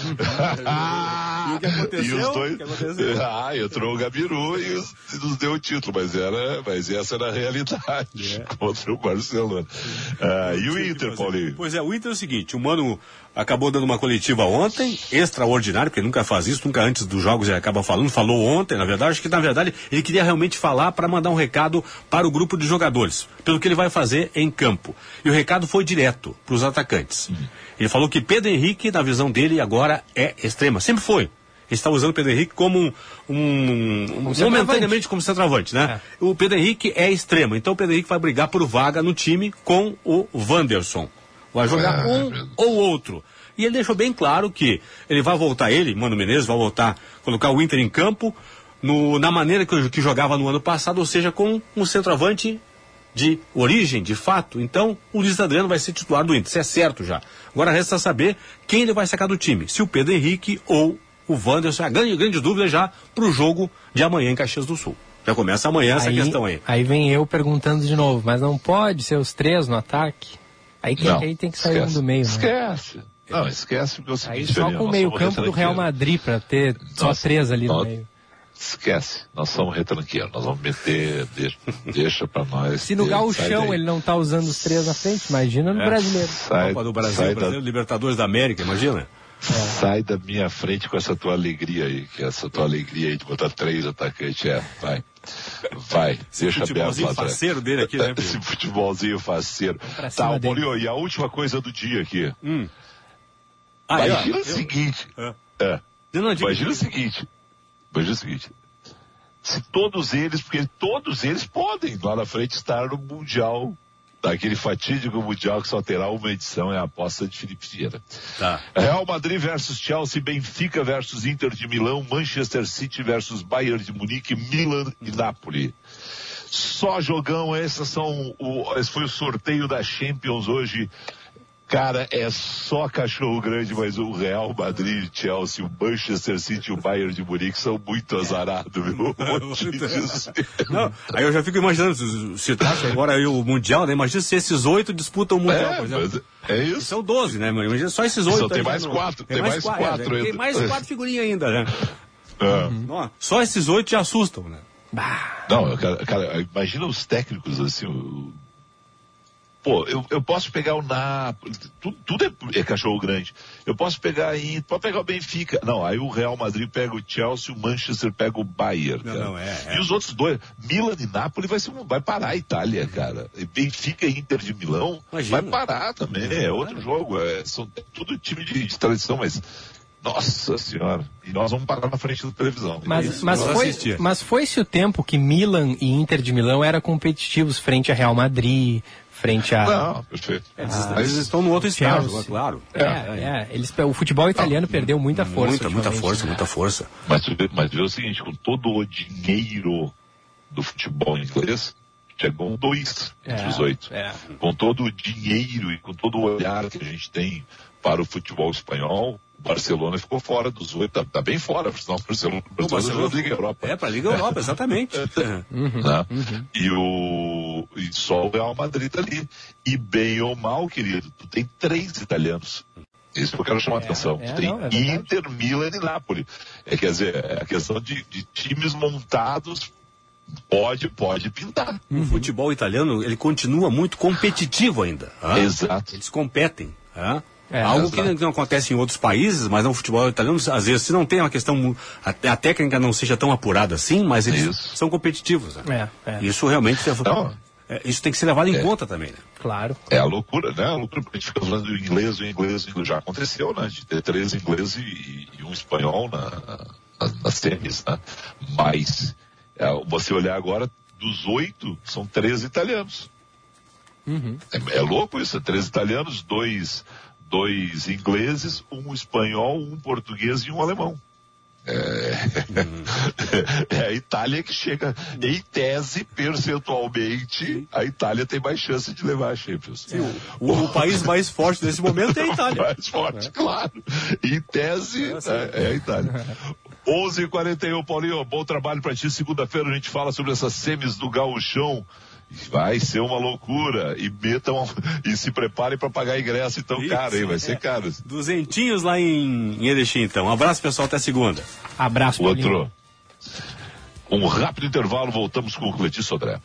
E o que aconteceu? E os dois... O que aconteceu? Ah, entrou o Gabiru e, os- e nos deu o título, mas era, mas essa era a realidade É. contra o Barcelona. Ah, e o Inter, Paulinho? Pois é, o Inter é o seguinte, o Mano acabou dando uma coletiva ontem, extraordinário, porque ele nunca faz isso, nunca antes dos jogos ele acaba falando, falou ontem, na verdade, acho que na verdade ele queria realmente falar para mandar um recado para o grupo de jogadores, pelo que ele vai fazer em campo. E o recado foi direto para os atacantes. Ele falou que Pedro Henrique, na visão dele, agora é extrema, sempre foi. Ele está usando o Pedro Henrique como um, um, centroavante. momentaneamente como centroavante, né? O Pedro Henrique é extremo, então o Pedro Henrique vai brigar por vaga no time com o Wanderson. Vai jogar Ah, um meu ou outro. E ele deixou bem claro que ele vai voltar, ele, Mano Menezes, vai voltar, colocar o Inter em campo no- na maneira que, que jogava no ano passado, ou seja, com um centroavante de origem, de fato. Então, o Luiz Adriano vai ser titular do Inter, isso é certo já. Agora resta saber quem ele vai sacar do time, se o Pedro Henrique ou o Wanderson. A grande, grande dúvida já para o jogo de amanhã em Caxias do Sul. Já começa amanhã essa questão aí. Aí vem eu perguntando de novo, mas não pode ser os três no ataque? Aí, que, Não, aí tem que sair um esquece. do meio, né? Esquece. Não, esquece porque é o Aí seguinte, só com o nós meio somos campo do Real. Madrid pra ter só Nossa, três ali no nós- meio. Esquece, nós somos retranqueiros, nós vamos meter, deixa, deixa pra nós. Se no gauchão ele não tá usando os três na frente, imagina no É. brasileiro. sai, Copa do Brasil, sai, Brasil, da, Libertadores da América, imagina? Sai da minha frente com essa tua alegria aí, que essa tua alegria aí de botar três atacantes, é, vai, vai, deixa aberto futebolzinho lá atrás. faceiro dele aqui, né, Esse futebolzinho faceiro. Tá, o dele. Paulinho, e a última coisa do dia aqui. Ah, Imagina eu- o seguinte, É. é, Eu não Imagina o seguinte. Imagina o seguinte. Se todos eles, porque todos eles podem lá na frente estar no Mundial, daquele fatídico Mundial que só terá uma edição, é a aposta de Felipe Vieira. Tá. Real Madrid versus Chelsea, Benfica versus Inter de Milão, Manchester City versus Bayern de Munique, Milan e Napoli. Só jogão, esses são o, esse foi o sorteio da Champions hoje. Cara, é só cachorro grande, mas o Real Madrid, Chelsea, o Manchester City e o Bayern de Munique são muito azarados, viu? Dizer. Não, aí eu já fico imaginando, se, trata agora aí o Mundial, né? Imagina se esses oito disputam o Mundial, É, por exemplo. é isso. São 12, né? Imagina só esses oito. Só tem mais já quatro, tem mais qua- quatro é, Tem ainda. mais quatro figurinhas ainda, né? É. Não, Só esses oito te assustam, né? Não, eu quero- cara, imagina os técnicos assim. o- Pô, eu, eu posso pegar o Napoli, tudo, tudo é, é cachorro grande. Eu posso pegar aí, pode pegar o Benfica. Não, aí o Real Madrid pega o Chelsea, o Manchester pega o Bayern, Não, cara. não, é, é. E os outros dois, Milan e Napoli vai, ser, vai parar a Itália, cara. E Benfica e Inter de Milão Imagina. vai parar também. É outro jogo. É, são é tudo time de, de tradição, mas. Nossa senhora. E nós vamos parar na frente da televisão. Mas, mas, foi, assistir. mas foi-se o tempo que Milan e Inter de Milão eram competitivos frente a Real Madrid, frente a. Não, perfeito. Mas eles estão no outro Chelsea. é claro. É, é, eles, o futebol italiano perdeu muita força. Muita, muita força, né? muita força. Mas, mas vê o seguinte, com todo o dinheiro do futebol inglês, chegou dois entre É, os oito. é. Com todo o dinheiro e com todo o olhar que a gente tem para o futebol espanhol, Barcelona ficou fora dos oito, tá, tá bem fora, senão o Barcelona, o Barcelona Liga Europa. É, pra Liga Europa, exatamente. né? E o e só o Real Madrid tá ali. E bem ou mal, querido, tu tem três italianos. Isso que eu quero chamar a atenção. é, tu tem não, é. Inter, Milan e Napoli. É, quer dizer, é a questão de, de times montados pode, pode pintar. O futebol italiano, ele continua muito competitivo ainda. hã? Exato. Eles competem. hã? É, Algo que exato. não acontece em outros países, mas no futebol italiano, às vezes, se não tem uma questão, a, a técnica não seja tão apurada assim, mas eles Isso. são competitivos. né? É, é. Isso realmente é- Não. é, isso tem que ser levado em É. conta também. Né? Claro. É a loucura, né? A loucura, porque a gente fica falando do inglês, o inglês, o inglês. Já aconteceu, né? De ter três ingleses e, e um espanhol na, na, nas semis, né? Mas, é, você olhar agora, dos oito, são três italianos. É, é louco isso, três italianos, dois, dois ingleses, um espanhol, um português e um alemão. É, é a Itália que chega, em tese, percentualmente, a Itália tem mais chance de levar a Champions. Sim, o, o, o, país mais forte nesse momento é a Itália. mais forte, é. claro. Em tese, é, é a Itália. 11:41 Paulinho, bom trabalho para ti. Segunda-feira a gente fala sobre essas semis do gauchão. Vai ser uma loucura. E metam e se preparem para pagar ingresso então Isso, caro, hein? Vai ser caro. Duzentinhos lá em, em Erechim, então. Um abraço, pessoal. Até segunda. Abraço, Paulinho. Outro. Um rápido intervalo, voltamos com o Cletir Sodré.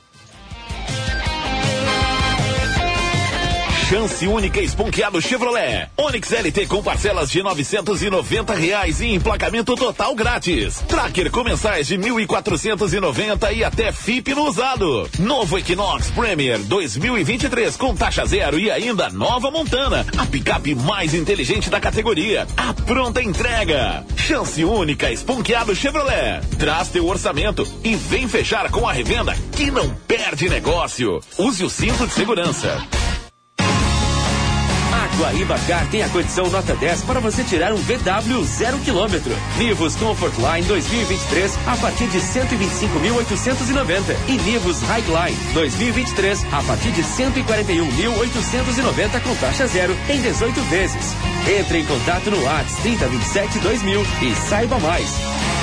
Chance única esponqueado Chevrolet. Onix LT com parcelas de novecentos e noventa reais e emplacamento total grátis. Tracker com mensais de mil e quatrocentos e noventa e até FIP no usado. Novo Equinox Premier 2023 com taxa zero e ainda nova Montana. A picape mais inteligente da categoria. A pronta entrega. Chance única esponqueado Chevrolet. Traz teu orçamento e vem fechar com a revenda que não perde negócio. Use o cinto de segurança. Guaíba Car tem a condição nota 10 para você tirar um VW zero quilômetro. Nivus Comfort Line 2023 a partir de 125.890 e Nivus Highline 2023 a partir de 141.890 com taxa zero em 18 vezes. Entre em contato no WhatsApp 3027 2000 e saiba mais.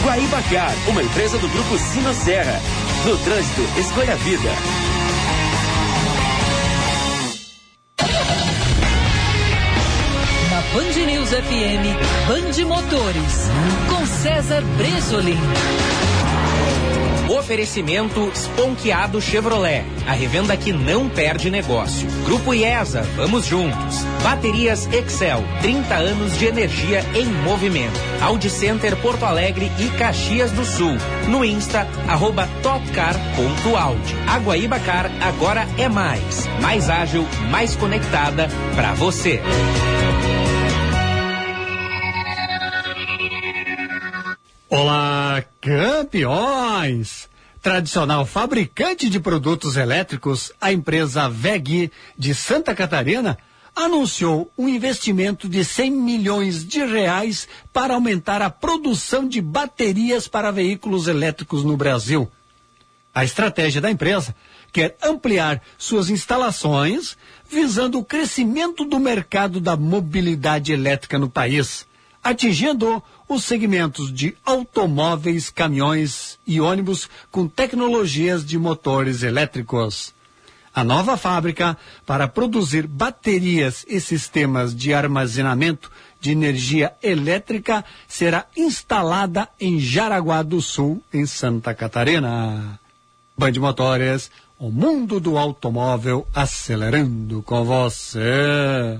Guaíba Car, uma empresa do grupo Sino Serra. No trânsito, escolha a vida. Band News FM, Band Motores, com César Bresolim. Oferecimento Esponqueado Chevrolet, a revenda que não perde negócio. Grupo IESA, vamos juntos. Baterias Excel, 30 anos de energia em movimento. Audi Center Porto Alegre e Caxias do Sul. No Insta, arroba topcar.audi. A Guaíba Car agora é mais. Mais ágil, mais conectada para você. Olá, campeões! Tradicional fabricante de produtos elétricos, a empresa VEG de Santa Catarina anunciou um investimento de 100 milhões de reais para aumentar a produção de baterias para veículos elétricos no Brasil. A estratégia da empresa quer ampliar suas instalações visando o crescimento do mercado da mobilidade elétrica no país, atingindo os segmentos de automóveis, caminhões e ônibus com tecnologias de motores elétricos. A nova fábrica para produzir baterias e sistemas de armazenamento de energia elétrica será instalada em Jaraguá do Sul, em Santa Catarina. Band Motores, o mundo do automóvel acelerando com você.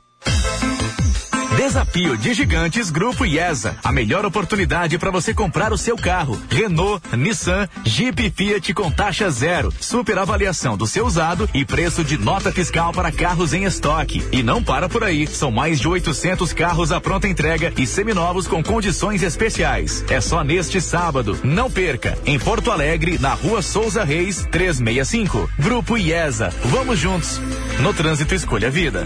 Desafio de Gigantes Grupo IESA. A melhor oportunidade para você comprar o seu carro. Renault, Nissan, Jeep Fiat com taxa zero. Super avaliação do seu usado e preço de nota fiscal para carros em estoque. E não para por aí. São mais de 800 carros à pronta entrega e seminovos com condições especiais. É só neste sábado. Não perca. Em Porto Alegre, na rua Souza Reis, 365. Grupo IESA. Vamos juntos. No trânsito, escolha vida.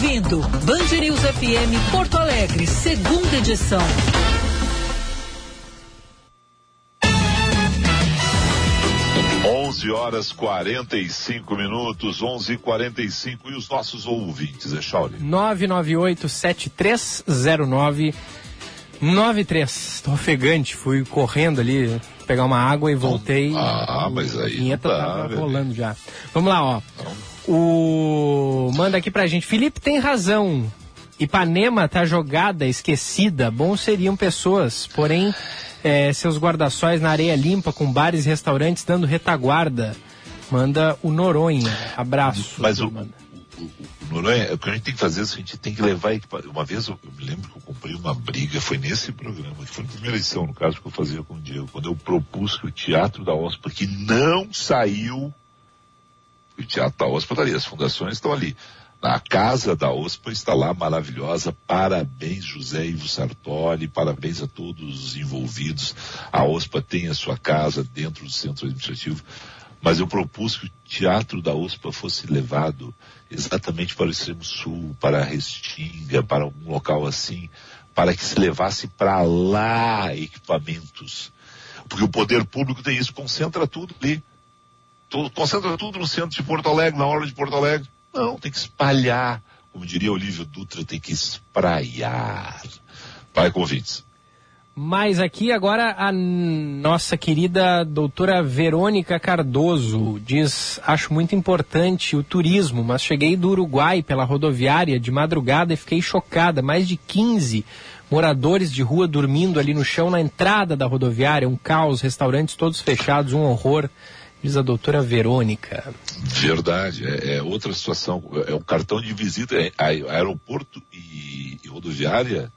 Ouvindo Band News FM Porto Alegre, segunda edição. Onze 11 horas 45 minutos, 11 e 45 e os nossos ouvintes, é Shauli. 998-7309-93. Tô ofegante, fui correndo ali pegar uma água e voltei. Ah, mas aí. A vinheta dá, tava velho. rolando já. Vamos lá, ó. O. Manda aqui pra gente. Felipe tem razão. Ipanema tá jogada, esquecida. Bom seriam pessoas, porém, eh, seus guarda-sóis na areia limpa, com bares e restaurantes dando retaguarda. Manda o Noronha. Abraço. Mas o, Noronha, o que a gente tem que fazer é o seguinte, tem que levar Uma vez eu, eu me lembro que eu comprei uma briga, foi nesse programa, que foi na primeira edição, no caso, que eu fazia com o Diego, quando eu propus que o Teatro da OSPA, que não saiu, o Teatro da OSPA está ali, as fundações estão ali. Na casa da OSPA está lá maravilhosa. Parabéns, José Ivo Sartori, parabéns a todos os envolvidos. A OSPA tem a sua casa dentro do centro administrativo. Mas eu propus que o teatro da OSPA fosse levado exatamente para o extremo sul, para a Restinga, para algum local assim, para que se levasse para lá equipamentos. Porque o poder público tem isso, concentra tudo ali. Tudo- concentra tudo no centro de Porto Alegre, na hora de Porto Alegre. Não, tem que espalhar. Como diria Olívio Dutra, tem que espraiar. Vai, convites. Mas aqui agora a nossa querida doutora Verônica Cardoso diz: acho muito importante o turismo, mas cheguei do Uruguai pela rodoviária de madrugada e fiquei chocada. Mais de 15 moradores de rua dormindo ali no chão na entrada da rodoviária, um caos, restaurantes todos fechados, um horror. Diz a doutora Verônica. Verdade, é, é outra situação. É um cartão de visita. É, aeroporto e, e rodoviária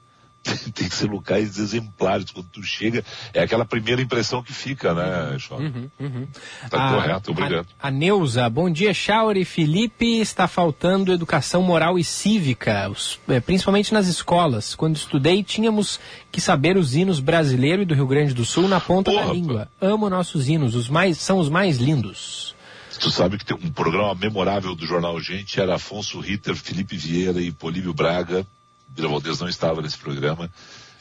tem que ser locais exemplares. Quando tu chega, é aquela primeira impressão que fica, né, Sean? Uhum, uhum. Tá A- correto, obrigado. A, a Neuza, bom dia, Chauri. Felipe, está faltando educação moral e cívica, os- eh, principalmente nas escolas. Quando estudei, tínhamos que saber os hinos brasileiro e do Rio Grande do Sul na ponta da língua. Amo nossos hinos, os mais, são os mais lindos. Tu sabe que tem um programa memorável do Jornal Gente, era Afonso Ritter, Felipe Vieira e Políbio Braga. Vila Valdez não estava nesse programa.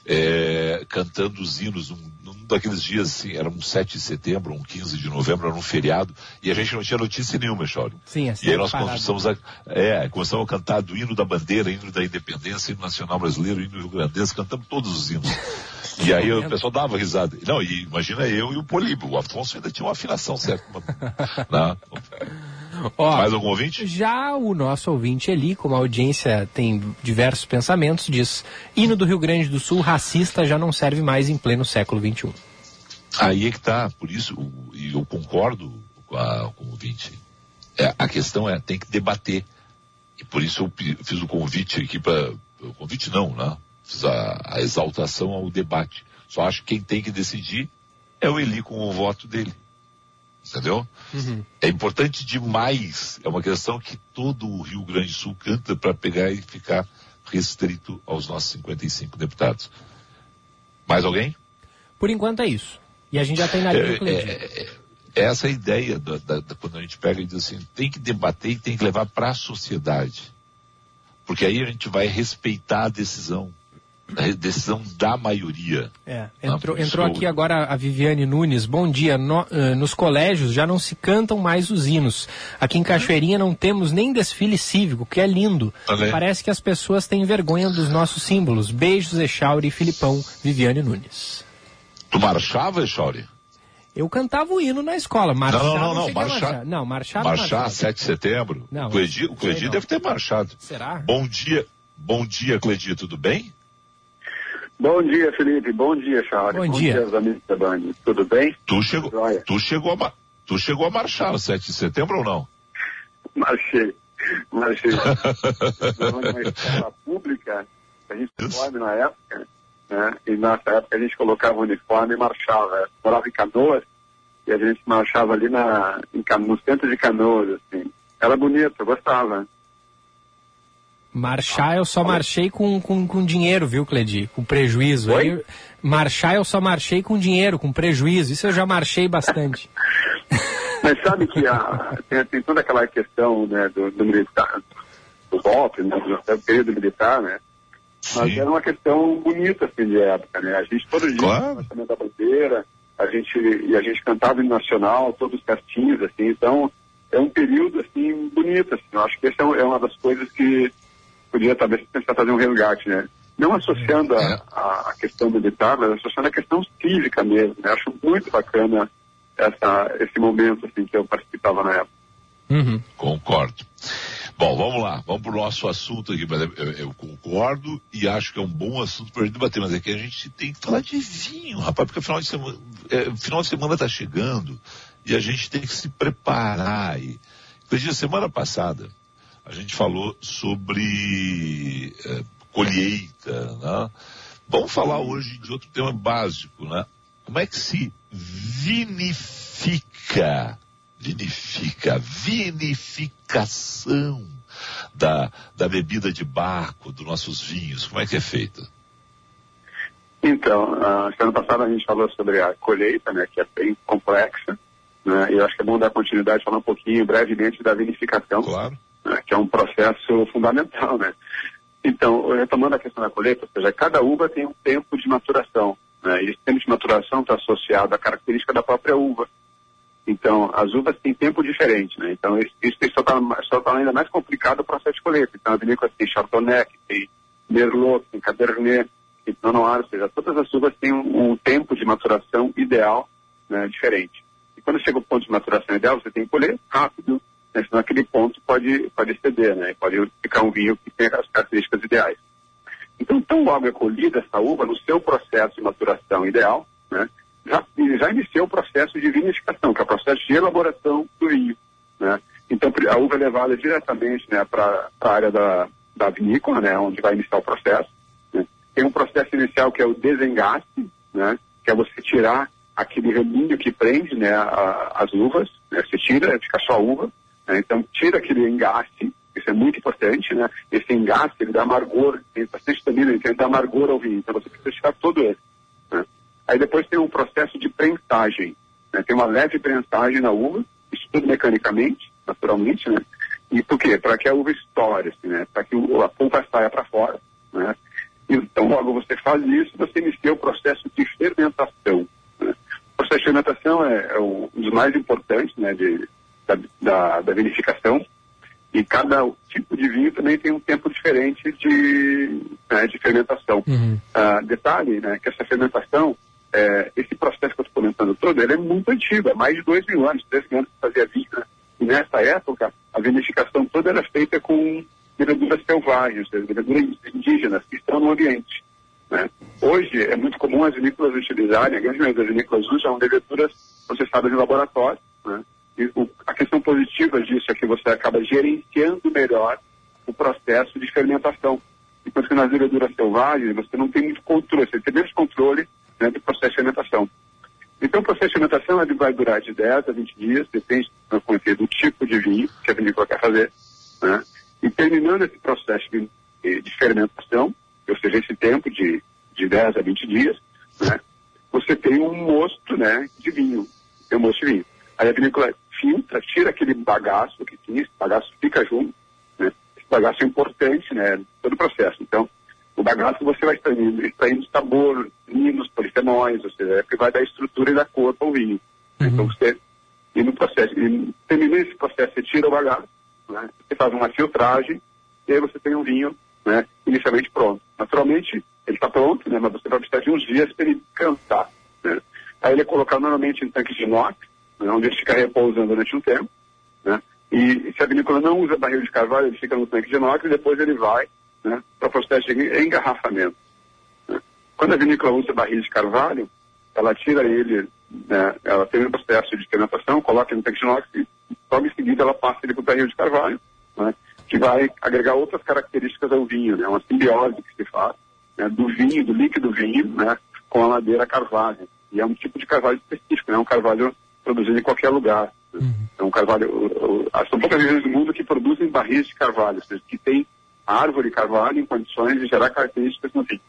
é, cantando os hinos num, num daqueles dias, assim, era um 7 de setembro, um 15 de novembro, era um feriado, e a gente não tinha notícia nenhuma, Chauri. Sim, assim. E aí nós começamos a, é, começamos a cantar do hino da bandeira, hino da independência, hino nacional brasileiro, hino rio-grandense, cantamos todos os hinos. E aí o pessoal dava risada. Não, e imagina eu e o Políbio, o Afonso ainda tinha uma afinação certa. Né? Ó, Mais algum ouvinte? Já o nosso ouvinte Eli, como a audiência tem diversos pensamentos, diz: hino do Rio Grande do Sul racista já não serve mais em pleno século XXI. Aí é que tá, por isso, e eu concordo com, a, com o ouvinte. É, a questão é, tem que debater. E por isso eu fiz o convite aqui para. O convite não, né? Fiz a, a exaltação ao debate. Só acho que quem tem que decidir é o Eli com o voto dele. Entendeu? É importante demais. É uma questão que todo o Rio Grande do Sul canta para pegar e ficar restrito aos nossos 55 deputados. Mais alguém? Por enquanto é isso. E a gente já tem na linha É, do Cleitinho. é, é essa a ideia da, da- da- quando a gente pega e diz assim, tem que debater e tem que levar para a sociedade. Porque aí a gente vai respeitar a decisão. A decisão da maioria. É, Ah, entrou, entrou eu- aqui agora a Viviane Nunes. Bom dia. No- eh, nos colégios já não se cantam mais os hinos. Aqui em Cachoeirinha não temos nem desfile cívico, que é lindo. Parece que as pessoas têm vergonha dos nossos símbolos. Beijos, Echauri e Filipão. Viviane Nunes. Tu marchava, Chauri? Eu cantava o hino na escola. Marchar, não, não, não, a marchar. Não, marchar não Marchar, marchava. 7 de setembro? Não, o Cledi, o Cledi não. deve ter marchado. Será? Bom dia, bom dia, Cledi, tudo bem? Bom dia, Felipe. Bom dia, Charles. Bom dia. aos amigos da Band. Tudo bem? Tu chegou, tu chegou a, tu chegou a marchar no 7 de setembro ou não? Marchei. Marchei. Numa escola pública, a gente uniforme na época, né? E nessa época a gente colocava o uniforme e marchava. Morava em Canoas e a gente marchava ali na, em, no centro de Canoas, assim. Era bonito, eu gostava. Marchar eu só marchei com, com, com dinheiro, viu, Cledi? Com prejuízo. Aí, marchar eu só marchei com dinheiro, com prejuízo. Isso eu já marchei bastante. Mas sabe que a, tem, tem toda aquela questão né, do, do militar, do golpe, né, do, do período militar, né? Mas era uma questão bonita, assim, de época, né? A gente todo dia, no lançamento da bandeira, a gente, e a gente cantava o nacional, todos certinhos, assim, então é um período, assim, bonito, assim, eu acho que essa é é uma das coisas que podia talvez pensar fazer um resgate, né? Não associando a, a- a questão militar, mas associando a questão cívica mesmo, né? Acho muito bacana essa, esse momento, assim, que eu participava na época. Concordo. Bom, vamos lá, vamos pro nosso assunto aqui, mas eu, eu concordo e acho que é um bom assunto para a gente debater, mas é que a gente tem que falar de vinho, rapaz, porque final de semana, é, final de semana tá chegando e a gente tem que se preparar aí. Veja, semana passada a gente falou sobre é, colheita, né? Vamos falar hoje de outro tema básico, né? Como é que se vinifica, vinifica, vinificação da, da bebida de barco, dos nossos vinhos, como é que é feita? Então, a semana passada a gente falou sobre a colheita, né, que é bem complexa, né, e eu acho que é bom dar continuidade, falar um pouquinho brevemente da vinificação, claro. Né, que é um processo fundamental, né. Então, retomando a questão da colheita, ou seja, cada uva tem um tempo de maturação, né, e esse tempo de maturação está associado à característica da própria uva. Então, as uvas têm tempo diferente, né, então isso, isso só só torna ainda mais complicado o processo de colheita. Então, a vinícola tem Chardonnay, tem Merlot, tem Cabernet, tem Pinot Noir, ou seja, todas as uvas têm um, um tempo de maturação ideal né, diferente. E quando chega o ponto de maturação ideal, você tem que colher rápido, senão aquele ponto pode, pode exceder, né, pode ficar um vinho que tem as características ideais. Então, tão logo é colhida essa uva, no seu processo de maturação ideal, né, já, já iniciou o processo de vinificação, que é o processo de elaboração do vinho. Né. Então, a uva é levada diretamente né, para a área da, da vinícola, né, onde vai iniciar o processo. Né. Tem um processo inicial que é o desengaste, né, que é você tirar aquele reminho que prende né, a, as uvas, né, você tira, fica só a uva, né, então tira aquele engaste, isso é muito importante, né, esse engaste ele dá amargor, tem bastante tanino, ele dá amargor ao vinho, então você precisa tirar todo ele. Né. Aí depois tem um processo de prensagem, né, tem uma leve prensagem na uva, isso tudo mecanicamente, naturalmente, né, e por quê? Para que a uva estoure, assim, né, para que a polpa saia para fora, né, então, logo você faz isso, você inicia o processo de fermentação. Né? O processo de fermentação é, é um dos mais importantes né, de, da, da, da, vinificação. E cada tipo de vinho também tem um tempo diferente de, né, de fermentação. Uhum. Uh, detalhe, né, que essa fermentação, é, esse processo que eu estou comentando todo, ele é muito antigo, é mais de dois mil anos, três mil anos que fazia vinho. Né? E nessa época, a vinificação toda era feita com leveduras selvagens, leveduras indígenas que estão no ambiente. Né? Hoje é muito comum as vinícolas utilizarem, a grande maioria das vinícolas usam leveduras processadas em laboratório. Né? A questão positiva disso é que você acaba gerenciando melhor o processo de fermentação. Enquanto que nas leveduras selvagens você não tem muito controle, você tem menos controle né, do processo de fermentação. Então o processo de fermentação ele vai durar de 10 a 20 dias, depende do tipo de vinho que a vinícola quer fazer. Né? E terminando esse processo de, de, fermentação, ou seja, esse tempo de, de 10 a 20 dias, né, você tem um mosto né, de vinho. Tem um mosto de vinho. Aí a vinícola filtra, tira aquele bagaço que tinha, esse bagaço fica junto. Né, esse bagaço é importante, né, todo o processo. Então, o bagaço você vai extraindo, extraindo sabor, vinhos, polifenóis, ou seja, é que vai dar estrutura e dar cor para o vinho. Uhum. Então, você, e no processo, e terminando esse processo, você tira o bagaço, né? Você faz uma filtragem e aí você tem um vinho né, inicialmente pronto. Naturalmente, ele está pronto, né, mas você vai precisar de uns dias para ele cantar. Né? Aí ele é colocado normalmente em tanques de inox, onde ele fica repousando durante um tempo. Né? E se a vinícola não usa barril de carvalho, ele fica no tanque de inox e depois ele vai né, para o processo de engarrafamento. Né? Quando a vinícola usa barril de carvalho, ela tira ele, né, ela tem um processo de fermentação, coloca no tanque de inox e logo em seguida ela passa ele para o barril de carvalho, né, que vai agregar outras características ao vinho, né, uma simbiose que se faz né, do vinho, do líquido vinho, né, com a madeira carvalho. E é um tipo de carvalho específico, é um carvalho produzido em qualquer lugar. Uhum. Um carvalho, o, o, são poucas regiões do mundo que produzem barris de carvalho, ou seja, que tem a árvore carvalho em condições de gerar características no vinho.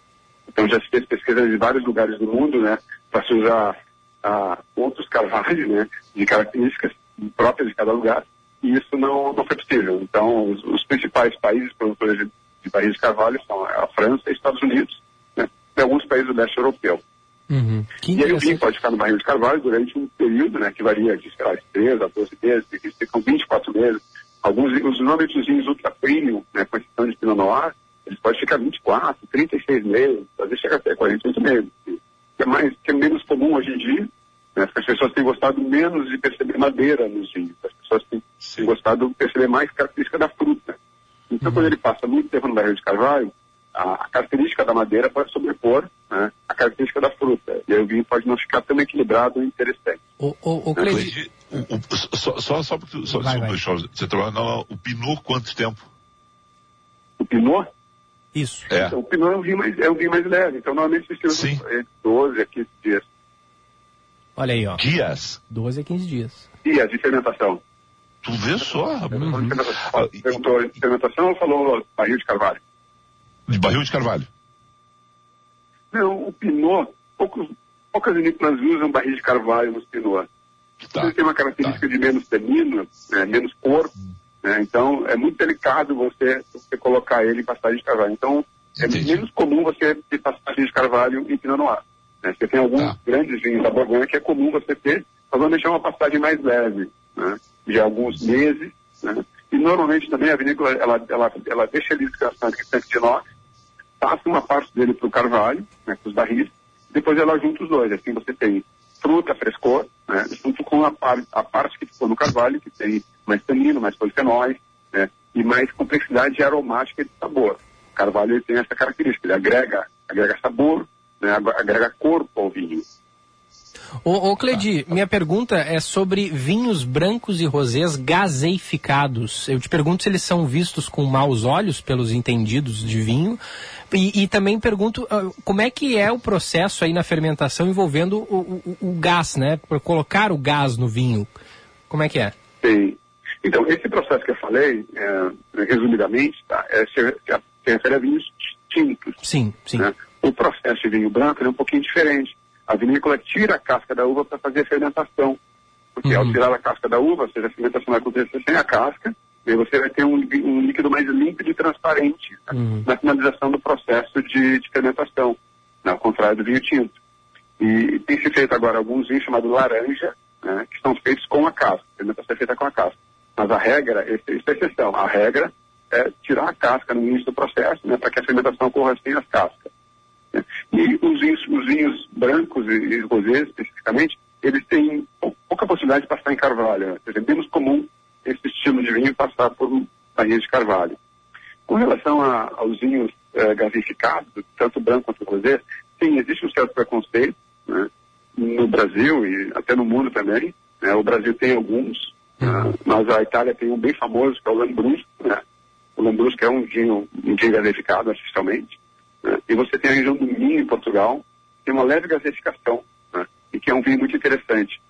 Então já se fez pesquisa em vários lugares do mundo, né, para se usar ah, outros carvalhos, né, de características próprias de cada lugar, e isso não, não foi possível. Então, os, os principais países produtores de, de barris de carvalho são a França e Estados Unidos, né, e alguns países do leste europeu. Uhum. E aí o vinho pode ficar no barril de carvalho durante um período, né, que varia de, sei lá, de 3 a 12 meses, tem que ficam 24 meses. Alguns, os nomes dos vinhos ultra premium, né, com exceção de Pinot Noir, eles podem ficar 24, 36 meses, às vezes chega até 48 meses. Que é, mais, que é menos comum hoje em dia, né, as pessoas têm gostado menos de perceber madeira nos vinhos, as pessoas têm gostado de perceber mais característica da fruta. Então, uhum. quando ele passa muito tempo no barril de carvalho, a, característica da madeira pode sobrepor né, a característica da fruta. E aí o vinho pode não ficar tão equilibrado e interessante. O, o, o, Cleide... o, o só, só, só porque só, vai, vai. você trabalha na, o Pinot quanto tempo? O Pinot? Isso. É. Então, o Pinot é um vinho mais, é um vinho mais leve. Então, normalmente se Sim. entre 12 a 15 dias. Olha aí, ó. Dias? 12 a 15 dias. Dias de fermentação. Tu vê só, rapaz. Uhum. Perguntou de fermentação ou falou barril de carvalho? De barril de carvalho. Não, o Pinot, poucos, poucas vinícolas usam barril de carvalho nos Pinot. Tá. Ele tem uma característica tá. de menos tanino, né, menos corpo, hum. né, então é muito delicado você, você colocar ele em pastagem de carvalho. Então é Entendi. menos comum você ter pastagem de carvalho em Pinot Noir. Né? Você tem alguns tá. grandes vinhos da Borgonha que é comum você ter, mas vamos deixar uma pastagem mais leve, né, de alguns meses, né, e normalmente também a vinícola, ela, ela, ela deixa ele descansando em tanque de inox, passa uma parte dele para o carvalho, né, para os barris, depois ela junta os dois. Assim você tem fruta, frescor, né, junto com a, par, a parte que ficou no carvalho, que tem mais tanino, mais polifenóis, né, e mais complexidade aromática e de sabor. O carvalho ele tem essa característica, ele agrega, agrega sabor, né, agrega corpo ao vinho. Ô, ô Cledi, minha pergunta é sobre vinhos brancos e rosés gaseificados. Eu te pergunto se eles são vistos com maus olhos pelos entendidos de vinho. E, e também pergunto uh, como é que é o processo aí na fermentação envolvendo o, o, o gás, né? Por colocar o gás no vinho. Como é que é? Sim. Então, esse processo que eu falei, é, resumidamente, tá, é, se, se refere a vinhos tintos. Sim, sim. Né? O processo de vinho branco é um pouquinho diferente. A vinícola tira a casca da uva para fazer a fermentação. Porque uhum. ao tirar a casca da uva, ou seja, a fermentação vai acontecer sem a casca, e você vai ter um, um líquido mais límpido e transparente né, uhum. na finalização do processo de, de fermentação, né, ao contrário do vinho tinto. E tem se feito agora alguns vinhos chamados laranja, né, que são feitos com a casca, a fermentação é feita com a casca. Mas a regra, isso é exceção, a regra é tirar a casca no início do processo, né, para que a fermentação ocorra sem as cascas. E os vinhos, os vinhos brancos e, rosés, especificamente, eles têm pouca possibilidade de passar em carvalho. Né? é menos comum esse estilo de vinho passar por barriga de carvalho. Com relação a, aos vinhos é, gasificados, tanto branco quanto rosé, sim, existe um certo preconceito né? no Brasil e até no mundo também. Né? O Brasil tem alguns, né? mas a Itália tem um bem famoso, que é o Lambrusco. Né? O Lambrusco é um vinho, um vinho gasificado artificialmente. Né? E você tem a região do Minho, em Portugal, tem uma leve gasificação, né? e que é um vinho muito interessante.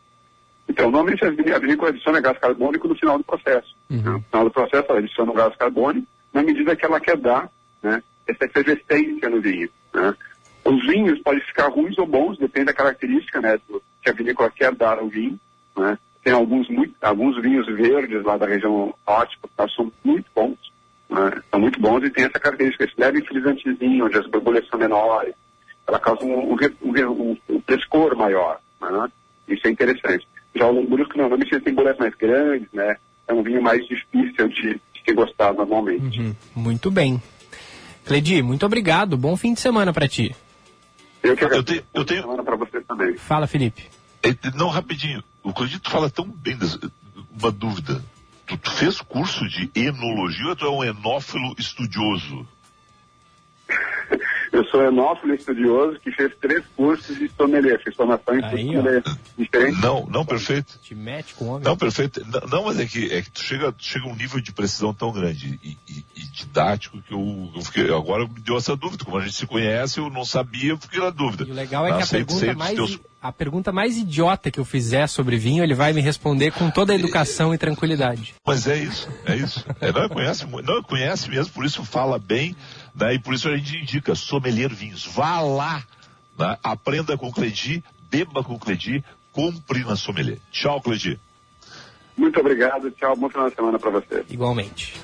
Então, normalmente a vinícola adiciona gás carbônico no final do processo. Uhum. Né? No final do processo, ela adiciona o gás carbônico na medida que ela quer dar né, essa efervescência no vinho. Né? Os vinhos podem ficar ruins ou bons, depende da característica né, do, que a vinícola quer dar ao vinho. Né? Tem alguns, muito, alguns vinhos verdes lá da região norte, que são muito bons né? São muito bons e tem essa característica, esse leve frisantezinho, onde as borbulhas são menores. Ela causa um, um, um, um frescor maior. Né? Isso é interessante. Já o Lambrusco, normalmente, ele tem bolhas mais grandes, né? É um vinho mais difícil de, de ser gostado normalmente. Uhum. Muito bem. Cledi, muito obrigado. Bom fim de semana para ti. Eu que agradeço. Eu tenho, eu tenho... semana para você também. Fala, Felipe. É, não, rapidinho. O Cledi fala tão bem, uma dúvida. Tu, tu fez curso de enologia ou tu é um enófilo estudioso? Eu sou enófilo estudioso que fez três cursos de sommelier, fiz formação em Aí, sommelier diferente. Não, não, perfeito. Te mete com homem. Não, perfeito. Não, não, mas é que, é que tu chega, chega a um nível de precisão tão grande e, e, e didático que eu, eu fiquei, agora me deu essa dúvida. Como a gente se conhece, eu não sabia, eu fiquei na dúvida. E o legal é que a pergunta mais... Teus... A pergunta mais idiota que eu fizer sobre vinho, ele vai me responder com toda a educação e tranquilidade. Mas é isso, é isso. É, não, conhece, não conhece mesmo, por isso fala bem, né? E por isso a gente indica sommelier vinhos. Vá lá, né? aprenda com o Cledi, beba com o Cledi, compre na sommelier. Tchau, Cledi. Muito obrigado, tchau, bom final de semana para você. Igualmente.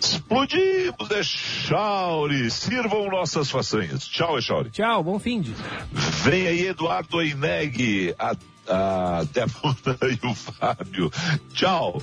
Explodimos, né, Echauri. Sirvam nossas façanhas. Tchau, né, Echauri. Tchau, bom fim de. Vem aí, Eduardo Eineg, a Débora e o Fábio. Tchau.